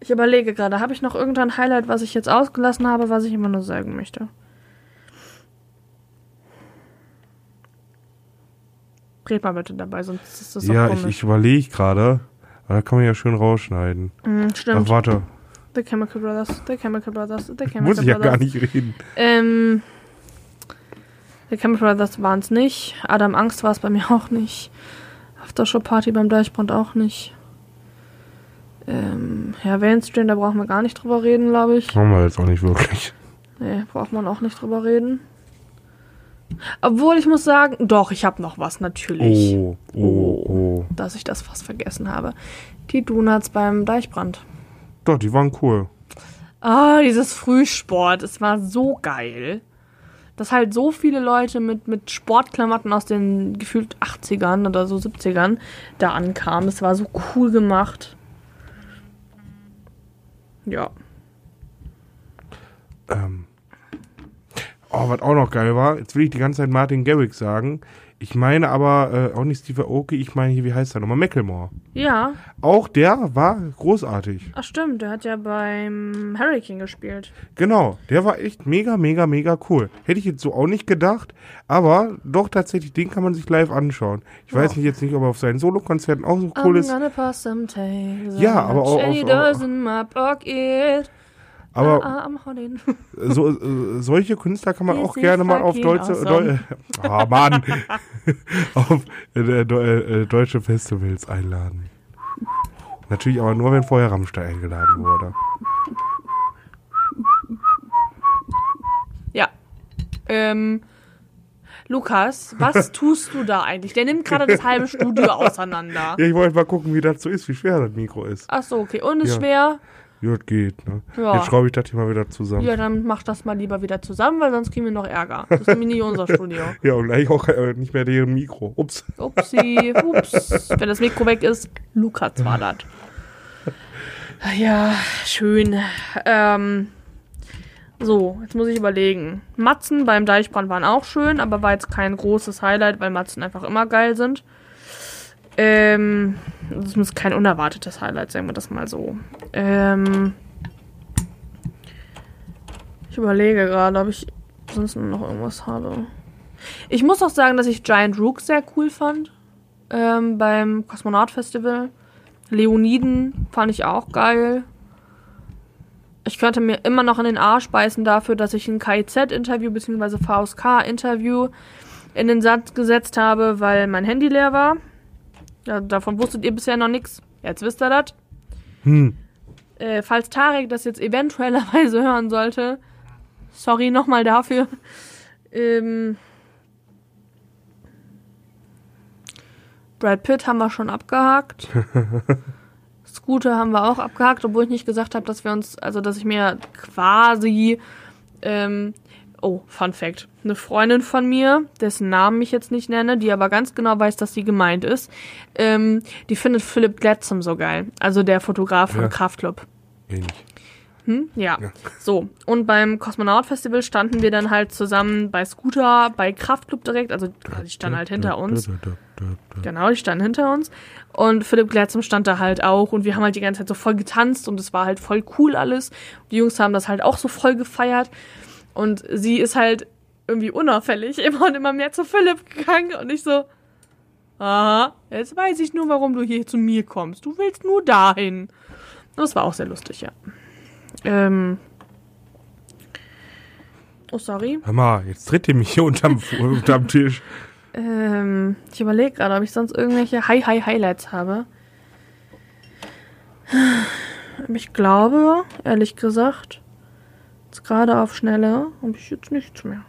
Ich überlege gerade, habe ich noch irgendein Highlight, was ich jetzt ausgelassen habe, was ich immer nur sagen möchte? Red mal bitte dabei, sonst ist das Ja, ich, komisch. ich überlege gerade. Aber da kann man ja schön rausschneiden. Ach, stimmt. warte. The Chemical Brothers, The Chemical Brothers, The Chemical Muss ich ja Brothers. gar nicht reden. Ähm, The Chemical Brothers waren es nicht. Adam Angst war es bei mir auch nicht. Aftershow Party beim Deichbrand auch nicht. Ähm, ja, Mainstream, da brauchen wir gar nicht drüber reden, glaube ich. Haben wir jetzt auch nicht wirklich. Nee, braucht man auch nicht drüber reden. Obwohl, ich muss sagen, doch, ich habe noch was, natürlich. Oh, oh, oh. Dass ich das fast vergessen habe. Die Donuts beim Deichbrand. Doch, die waren cool. Ah, dieses Frühsport, es war so geil. Dass halt so viele Leute mit, mit Sportklamotten aus den gefühlt 80ern oder so 70ern da ankamen. Es war so cool gemacht. Ja. Ähm. Oh, was auch noch geil war, jetzt will ich die ganze Zeit Martin Garrix sagen. Ich meine aber äh, auch nicht Steve Aoki, ich meine hier, wie heißt der nochmal? Macklemore. Ja, Auch der war großartig. ach stimmt, der hat ja beim Hurricane gespielt. Genau, der war echt mega, mega, mega cool. Hätte ich jetzt so auch nicht gedacht, aber doch tatsächlich, den kann man sich live anschauen. Ich weiß Ja. nicht jetzt nicht, ob er auf seinen Solokonzerten auch so cool I'm ist, gonna pass some tails. Ja, aber auch- Jenny my pocket. aber Ah, holding. so, äh, solche Künstler kann man Is auch gerne mal auf deutsche? Deu oh Mann, auf äh, äh, deutsche Festivals einladen. Natürlich aber nur, wenn vorher Rammstein eingeladen wurde. Ja. Ähm, Lukas, was tust du da eigentlich? Der nimmt gerade das halbe Studio auseinander. Ja, ich wollte mal gucken, wie das so ist, wie schwer das Mikro ist. Ach so, okay. Und ist Ja. schwer? Ja, das geht, ne? Ja. Jetzt schraube ich das hier mal wieder zusammen. Ja, dann mach das mal lieber wieder zusammen, weil sonst kriegen wir noch Ärger. Das ist nämlich nicht unser Studio. Ja, und gleich auch äh, nicht mehr deren Mikro. Ups. Upsi, ups. Wenn das Mikro weg ist, Lukas war das. Ja, schön. Ähm, So, jetzt muss ich überlegen. Matzen beim Deichbrand waren auch schön, aber war jetzt kein großes Highlight, weil Matzen einfach immer geil sind. Ähm, das muss kein unerwartetes Highlight, sagen wir das mal so. Ähm, ich überlege gerade, ob ich sonst noch irgendwas habe. Ich muss auch sagen, dass ich Giant Rook sehr cool fand. Ähm, beim Kosmonaut Festival. Leoniden fand ich auch geil. Ich könnte mir immer noch in den Arsch beißen dafür, dass ich ein KIZ-Interview bzw. VSK-Interview in den Satz gesetzt habe, weil mein Handy leer war. Ja, davon wusstet ihr bisher noch nichts. Jetzt wisst ihr das. Hm. Äh, falls Tarek das jetzt eventuellerweise hören sollte, sorry nochmal dafür. Ähm, Brad Pitt haben wir schon abgehakt. Scooter haben wir auch abgehakt, obwohl ich nicht gesagt habe, dass wir uns, also dass ich mir quasi, ähm, oh, Fun Fact, eine Freundin von mir, dessen Namen ich jetzt nicht nenne, die aber ganz genau weiß, dass sie gemeint ist, ähm, die findet Philipp Glatzum so geil, also der Fotograf von Ja. Kraftclub. Ähnlich. Hm? Ja. Ja. So. Und beim Kosmonaut Festival standen wir dann halt zusammen bei Scooter, bei Kraftclub direkt. Also die standen halt hinter uns. Genau, die standen hinter uns. Und Philipp Glatzum stand da halt auch. Und wir haben halt die ganze Zeit so voll getanzt und es war halt voll cool alles. Die Jungs haben das halt auch so voll gefeiert. Und sie ist halt irgendwie unauffällig immer und immer mehr zu Philipp gegangen. Und ich so, aha, jetzt weiß ich nur, warum du hier zu mir kommst. Du willst nur dahin. Das war auch sehr lustig, ja. Ähm. Oh, sorry. Hör mal, jetzt tritt ihr mich hier unterm, unterm Tisch. Ähm, ich überlege gerade, ob ich sonst irgendwelche High-High-Highlights habe. Ich glaube, ehrlich gesagt, jetzt gerade auf Schnelle habe ich jetzt nichts mehr.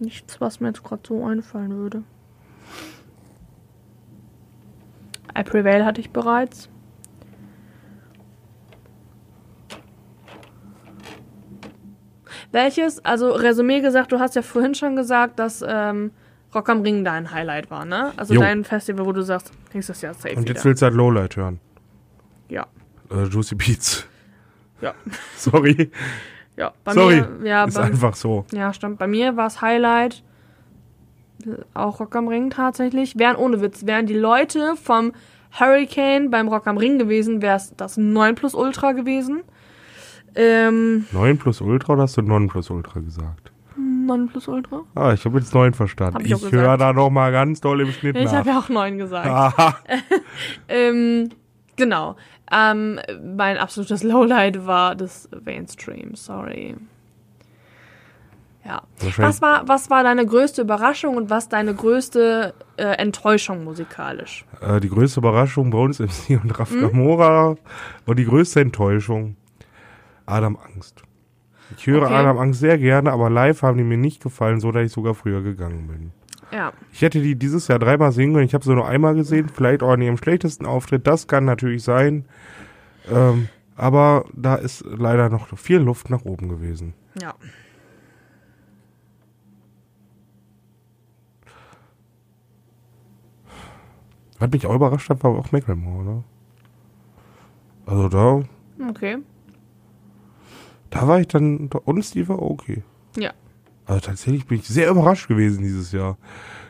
Nichts, was mir jetzt gerade so einfallen würde. I Prevail hatte ich bereits. Welches, also Resümee gesagt, du hast ja vorhin schon gesagt, dass ähm, Rock am Ring dein Highlight war, ne? Also Jo. dein Festival, wo du sagst, nächstes Jahr safe Und wieder. jetzt willst du halt Lowlight hören. ja, Äh, Juicy Beats. Ja, Sorry. ja. Bei Sorry. mir, ja, ist bei, einfach so. ja, stimmt. Bei mir war es Highlight auch Rock am Ring tatsächlich. Wären ohne Witz, wären die Leute vom Hurricane beim Rock am Ring gewesen, wäre es das 9 Plus Ultra gewesen. Ähm, 9 plus Ultra oder hast du 9 plus Ultra gesagt? 9 Plus Ultra? Ah, ich habe jetzt 9 verstanden. Hab ich Ich, höre da noch mal ganz doll im Schnitt Ich nach. habe ja auch 9 gesagt. Aha. Ähm, genau. Ähm, mein absolutes Lowlight war das Mainstream, sorry. Ja. Was war, was war deine größte Überraschung und was deine größte äh, Enttäuschung musikalisch? Äh, die größte Überraschung bei uns MC und Raf Hm? Gamora und die größte Enttäuschung Adam Angst. Ich höre Okay. Adam Angst sehr gerne, aber live haben die mir nicht gefallen, so dass ich sogar früher gegangen bin. Ja. Ich hätte die dieses Jahr dreimal sehen können. Ich habe sie nur einmal gesehen, vielleicht auch an ihrem schlechtesten Auftritt. Das kann natürlich sein. Ähm, aber da ist leider noch viel Luft nach oben gewesen. Ja. Was mich auch überrascht hat, war auch Macklemore, oder? Also da, Okay. da war ich dann, und Steve war okay. Ja. Also tatsächlich bin ich sehr überrascht gewesen dieses Jahr.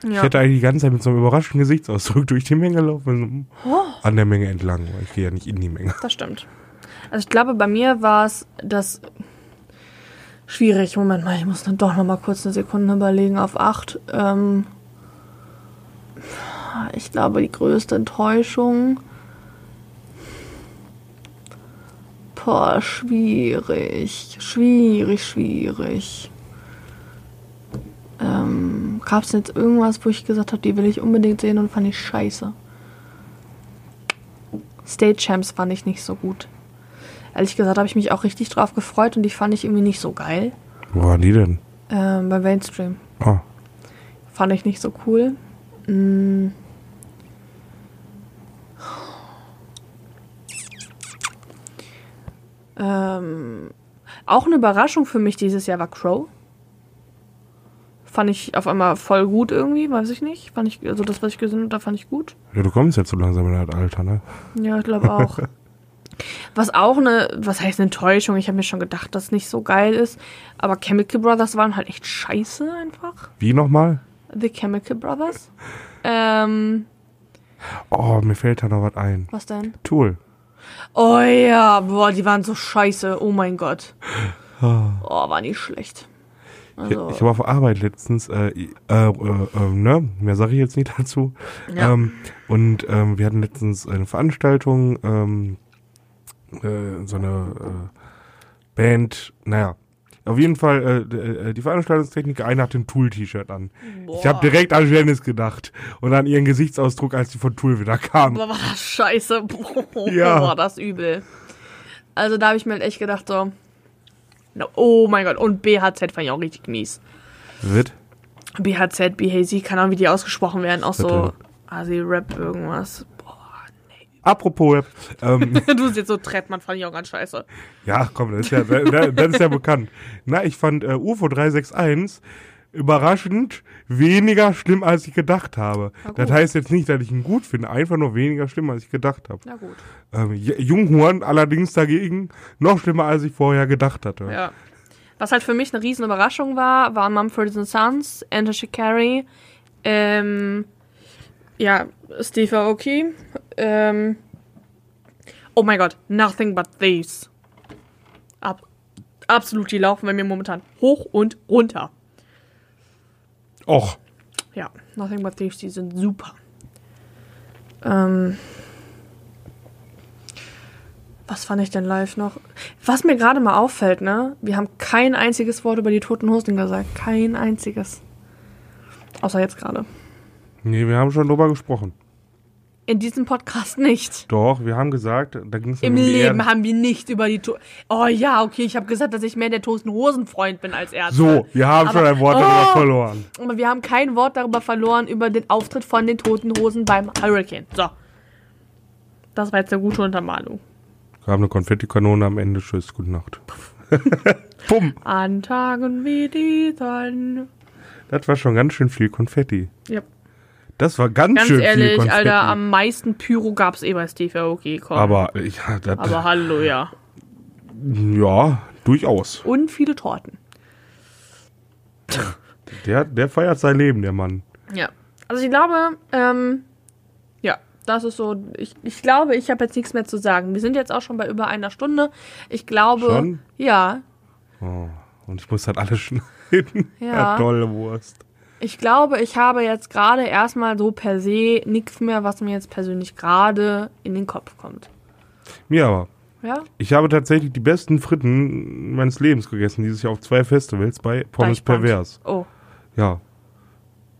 Ich Ja. hätte eigentlich die ganze Zeit mit so einem überraschten Gesichtsausdruck durch die Menge laufen. Oh. An der Menge entlang. Ich gehe ja nicht in die Menge. Das stimmt. Also ich glaube, bei mir war es das schwierig. Moment mal, ich muss dann doch noch mal kurz eine Sekunde überlegen auf acht. Ähm, ich glaube, die größte Enttäuschung. Boah, schwierig. Schwierig, schwierig. Gab es jetzt irgendwas, wo ich gesagt habe, die will ich unbedingt sehen und fand ich scheiße? State Champs fand ich nicht so gut. Ehrlich gesagt habe ich mich auch richtig drauf gefreut und die fand ich irgendwie nicht so geil. Wo waren die denn? Ähm, bei Mainstream. Ah, Fand ich nicht so cool. Mm. Ähm, auch eine Überraschung für mich dieses Jahr war Crow. Fand ich auf einmal voll gut irgendwie, weiß ich nicht. Fand ich, also das, was ich gesehen habe, da fand ich gut. ja, du kommst jetzt so langsam in das Alter, ne? Ja, ich glaube auch. Was auch eine, was heißt eine Enttäuschung? Ich habe mir schon gedacht, dass es nicht so geil ist. Aber Chemical Brothers waren halt echt scheiße einfach. Wie nochmal? The Chemical Brothers. Ähm, Oh, mir fällt da noch was ein. was denn? Tool. Oh ja, boah, die waren so scheiße. Oh mein Gott. Oh, war nicht schlecht. Ich, Also, ich habe auf Arbeit letztens, äh, äh, äh, äh, ne, mehr sage ich jetzt nicht dazu. Ja. Ähm, und ähm, wir hatten letztens eine Veranstaltung, ähm, äh, so eine äh, Band, naja. Auf jeden Fall, äh, äh, die Veranstaltungstechniker, einer hat ein Tool-T-Shirt an. Ich habe direkt an Janice gedacht und an ihren Gesichtsausdruck, als die von Tool wieder kam. Boah, war das scheiße. Boah, Ja. war das übel. Also da habe ich mir halt echt gedacht so, oh mein Gott. Und BHZ fand ich auch richtig mies. Wird? BHZ, BHZ, keine Ahnung, wie die ausgesprochen werden. Auch so. Asi-Rap irgendwas. Boah, Apropos Rap, ähm, du bist jetzt so Trettmann, fand ich auch ganz scheiße. Ja, komm, das ist ja, das, das ist ja bekannt. Na, ich fand äh, UFO 361 überraschend weniger schlimm, als ich gedacht habe. Das heißt jetzt nicht, dass ich ihn gut finde, einfach nur weniger schlimm, als ich gedacht habe. Na gut. Ähm, Junghorn allerdings dagegen noch schlimmer, als ich vorher gedacht hatte. Ja. Was halt für mich eine riesen Überraschung war, waren Mumford Sons, Enter Shikari, ähm, ja, Steve Aoki, ähm, oh mein Gott, Nothing But These. Ab, absolut, die laufen bei mir momentan hoch und runter. Och, Ja, Nothing But Thieves, die sind super. Ähm, was fand ich denn live noch? Was mir gerade mal auffällt, ne? Wir haben kein einziges Wort über die toten Hosen gesagt. Kein einziges. Außer jetzt gerade. nee, wir haben schon drüber gesprochen. In diesem Podcast nicht. Doch, wir haben gesagt, da ging es Im Leben haben wir nicht über die Toten. Oh ja, okay, ich habe gesagt, dass ich mehr der toten Hosen-Freund bin als Ärzte. So, wir haben Aber- schon ein Wort darüber Oh! verloren. Aber wir haben kein Wort darüber verloren, über den Auftritt von den Toten Hosen beim Hurricane. So. Das war jetzt eine gute Untermalung. Gab eine Konfettikanone am Ende. Tschüss, gute Nacht. Bumm. An Tagen wie diesen. Das war schon ganz schön viel Konfetti. Ja. Das war ganz, Ganz schön viel ehrlich, Konfetti. Alter, am meisten Pyro gab's eh bei Steve Aoki. Komm. Aber ja, das, Aber hallo, ja. ja, durchaus. Und viele Torten. Der, der feiert sein Leben, der Mann. Ja. Also ich glaube, ähm, ja, das ist so. Ich, ich glaube, ich habe jetzt nichts mehr zu sagen. Wir sind jetzt auch schon bei über einer Stunde. Ich glaube. Schon? Ja. Oh, und ich muss das alles schneiden. Ja. tolle Wurst. Ich glaube, ich habe jetzt gerade erstmal so per se nichts mehr, was mir jetzt persönlich gerade in den Kopf kommt. Mir aber. Ja? Ich habe tatsächlich die besten Fritten meines Lebens gegessen, dieses Jahr auf zwei Festivals bei Pommes Deichbrand. Pervers. Oh. Ja.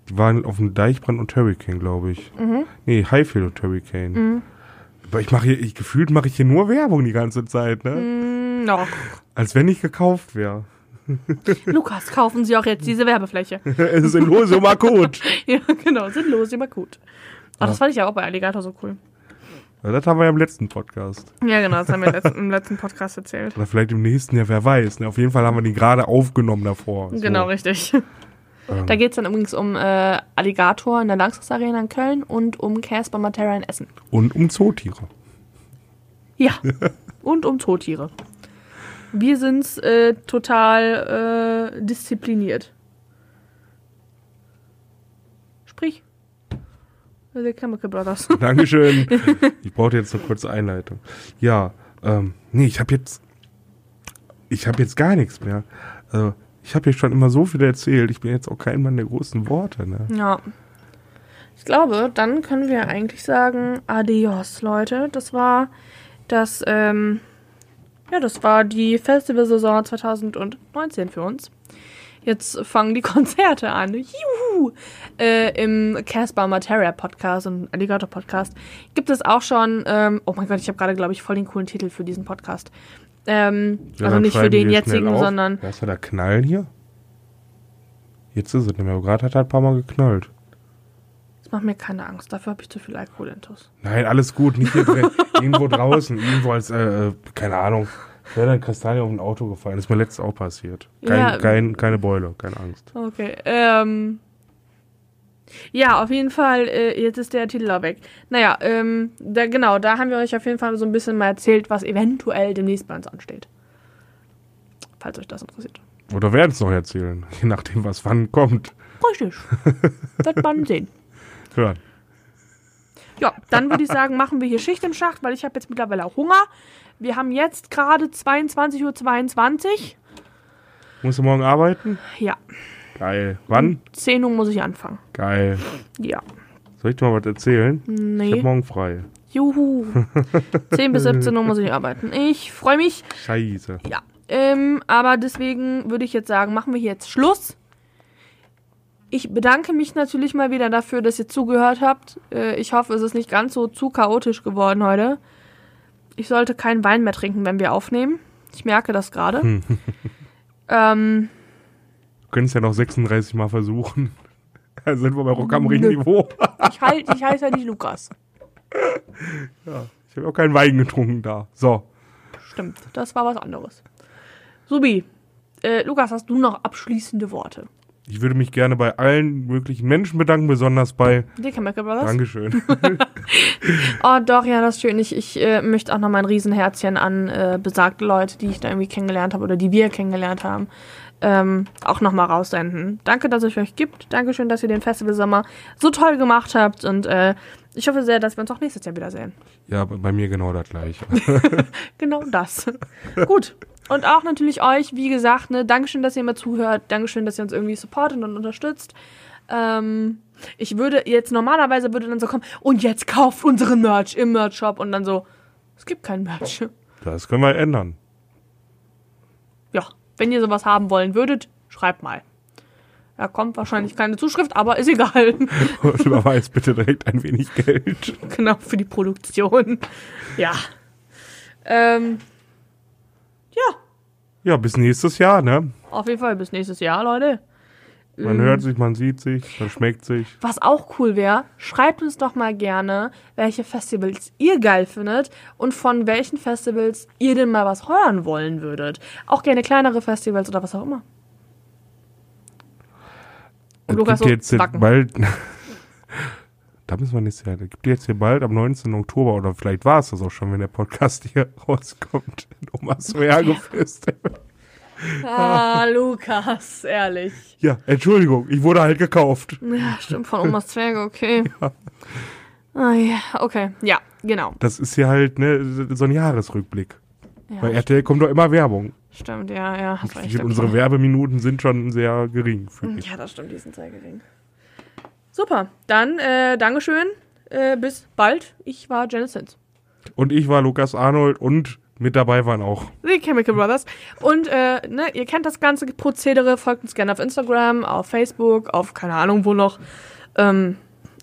Die waren auf dem Deichbrand und Hurricane, glaube ich. Mhm. Nee, Highfield und Hurricane. Aber ich mache hier, ich, gefühlt mache ich hier nur Werbung die ganze Zeit, ne? Mm, no. Als wenn ich gekauft wäre. Lukas, kaufen Sie auch jetzt diese Werbefläche. In Lose Makot. ja, genau, sind los, immer gut. Ach, das fand ich ja auch bei Alligator so cool. Ja, das haben wir ja im letzten Podcast. Ja, genau, das haben wir im letzten Podcast erzählt. Oder vielleicht im nächsten, ja, wer weiß. Ne? Auf jeden Fall haben wir den gerade aufgenommen davor. So. Genau, richtig. Ähm. Da geht es dann übrigens um äh, Alligator in der Langsys Arena in Köln und um Casper Matera in Essen. Und um Zootiere. Ja, und um Zootiere. Wir sind äh, total äh, diszipliniert. Sprich. The Chemical Brothers. Dankeschön. ich brauchte jetzt eine kurze Einleitung. Ja, ähm, nee, ich habe jetzt, ich habe jetzt gar nichts mehr. Also, ich habe hier schon immer so viel erzählt. Ich bin jetzt auch kein Mann der großen Worte. Ne? Ja. Ich glaube, dann können wir eigentlich sagen, adios, Leute. Das war das, ähm, ja, das war die Festivalsaison 2019 für uns. Jetzt fangen die Konzerte an. Juhu! Äh, Im Casper Materia Podcast und Alligator Podcast gibt es auch schon, ähm, oh mein Gott, ich habe gerade, glaube ich, voll den coolen Titel für diesen Podcast. Ähm, Ja, also nicht für den jetzigen, sondern Was war da Knallen hier? Jetzt ist es nicht mehr. Gerade hat er ein paar Mal geknallt. es macht mir keine Angst. Dafür habe ich zu viel Alkohol intus. Nein, alles gut. Nicht hier. irgendwo draußen. Irgendwo als, äh, äh, keine Ahnung. Wäre ein Kastanie auf ein Auto gefallen. Das ist mir letztes auch passiert. Kein, Ja. kein, keine Beule, keine Angst. Okay, ähm. Ja, auf jeden Fall, äh, jetzt ist der Titel auch weg. Naja, ähm, da, genau, da haben wir euch auf jeden Fall so ein bisschen mal erzählt, was eventuell demnächst bei uns ansteht. Falls euch das interessiert. Oder werden es noch erzählen, je nachdem, was wann kommt. Richtig. Wird man sehen. Hören. Ja, dann würde ich sagen, machen wir hier Schicht im Schacht, weil ich habe jetzt mittlerweile auch Hunger. Wir haben jetzt gerade 22.22 Uhr. 22. Musst du morgen arbeiten? Ja, Geil. Wann? 10 Uhr muss ich anfangen. Geil. Ja. Soll ich dir mal was erzählen? Ich Nee. hab morgen frei. Juhu. 10 bis 17 Uhr muss ich arbeiten. Ich freue mich. Scheiße. Ja. Ähm, aber deswegen würde ich jetzt sagen, machen wir hier jetzt Schluss. Ich bedanke mich natürlich mal wieder dafür, dass ihr zugehört habt. Äh, ich hoffe, es ist nicht ganz so zu chaotisch geworden heute. Ich sollte keinen Wein mehr trinken, wenn wir aufnehmen. Ich merke das gerade. ähm, Du könntest ja noch 36 Mal versuchen. Da sind wir bei Rock am Ring Niveau. ich, halt, ich heiße ja nicht Lukas. Ich habe auch keinen Wein getrunken da. So. Stimmt, das war was anderes. Subi, äh, Lukas, hast du noch abschließende Worte? Ich würde mich gerne bei allen möglichen Menschen bedanken, besonders bei. Die Chemical Brothers? Dankeschön. Oh, doch, ja, das ist schön. Ich, ich äh, möchte auch noch mal ein Riesenherzchen an äh, besagte Leute, die ich da irgendwie kennengelernt habe oder die wir kennengelernt haben, ähm, auch noch mal raussenden. Danke, dass es euch gibt. Dankeschön, dass ihr den Festival Sommer so toll gemacht habt und äh, ich hoffe sehr, dass wir uns auch nächstes Jahr wiedersehen. ja, bei mir genau das gleiche. Genau das. Gut. Und auch natürlich euch, wie gesagt, ne, Dankeschön, dass ihr immer zuhört. Dankeschön, dass ihr uns irgendwie supportet und unterstützt. Ähm, ich würde jetzt normalerweise würde dann so kommen, und jetzt kauft unseren Merch im Merch-Shop und dann so, es gibt keinen Merch. Das können wir ändern. Ja, wenn ihr sowas haben wollen würdet, schreibt mal. Da kommt wahrscheinlich keine Zuschrift, aber ist egal. Und überweist bitte direkt ein wenig Geld. genau, für die Produktion. Ja. Ähm, ja, Ja, bis nächstes Jahr, ne? auf jeden Fall bis nächstes Jahr, Leute. Man hört sich, man sieht sich, man schmeckt sich. Was auch cool wäre, schreibt uns doch mal gerne, welche Festivals ihr geil findet und von welchen Festivals ihr denn mal was hören wollen würdet. Auch gerne kleinere Festivals oder was auch immer. Und Es Lukas gibt so, jetzt bald. da müssen wir nächstes Jahr. Es gibt jetzt hier bald am 19. Oktober oder vielleicht war es das auch schon, wenn der Podcast hier rauskommt. Omas Festival. Ah, Lukas, ehrlich. Ja, Entschuldigung, ich wurde halt gekauft. Ja, stimmt, von Omas Zwerge, okay. Ah, ja, okay, ja, genau. Das ist hier halt ne, so ein Jahresrückblick. Bei Ja, RTL kommt doch immer Werbung. stimmt, ja, ja, hast recht. Unsere. Werbeminuten sind schon sehr gering. Für mich. Ja, das stimmt, die sind sehr gering. Super, dann äh, Dankeschön, äh, bis bald. Ich war Janice Sins. Und ich war Lukas Arnold und mit dabei waren auch. Die Chemical Brothers. Und äh, ne, ihr kennt das ganze Prozedere, folgt uns gerne auf Instagram, auf Facebook, auf keine Ahnung wo noch. Ähm,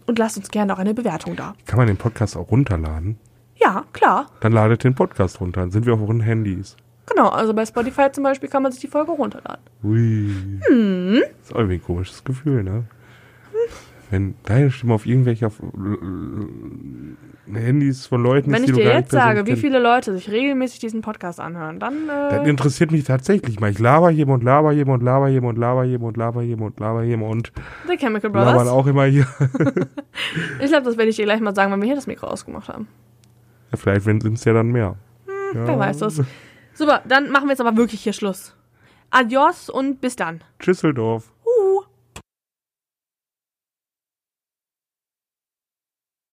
und lasst uns gerne auch eine Bewertung da. Kann man den Podcast auch runterladen? Ja, klar. Dann ladet den Podcast runter. Dann sind wir auf euren Handys. Genau, also bei Spotify zum Beispiel kann man sich die Folge runterladen. Ui. Hm. Das ist irgendwie ein komisches Gefühl, ne? Wenn deine Stimme auf irgendwelche auf, äh, Handys von Leuten Wenn ist, ich die dir jetzt sage, wie viele Leute sich regelmäßig diesen Podcast anhören, dann Das äh, interessiert mich tatsächlich mal. Ich laber hier und laber hier und laber hier und laber hier und laber hier und laber hier und The Chemical labern Brothers. auch immer hier. Ich glaube, das werde ich dir gleich mal sagen, wenn wir hier das Mikro ausgemacht haben. Ja, vielleicht sind es ja dann mehr. ja. Wer weiß das. Super, dann machen wir jetzt aber wirklich hier Schluss. Adios und bis dann. Tschüsseldorf.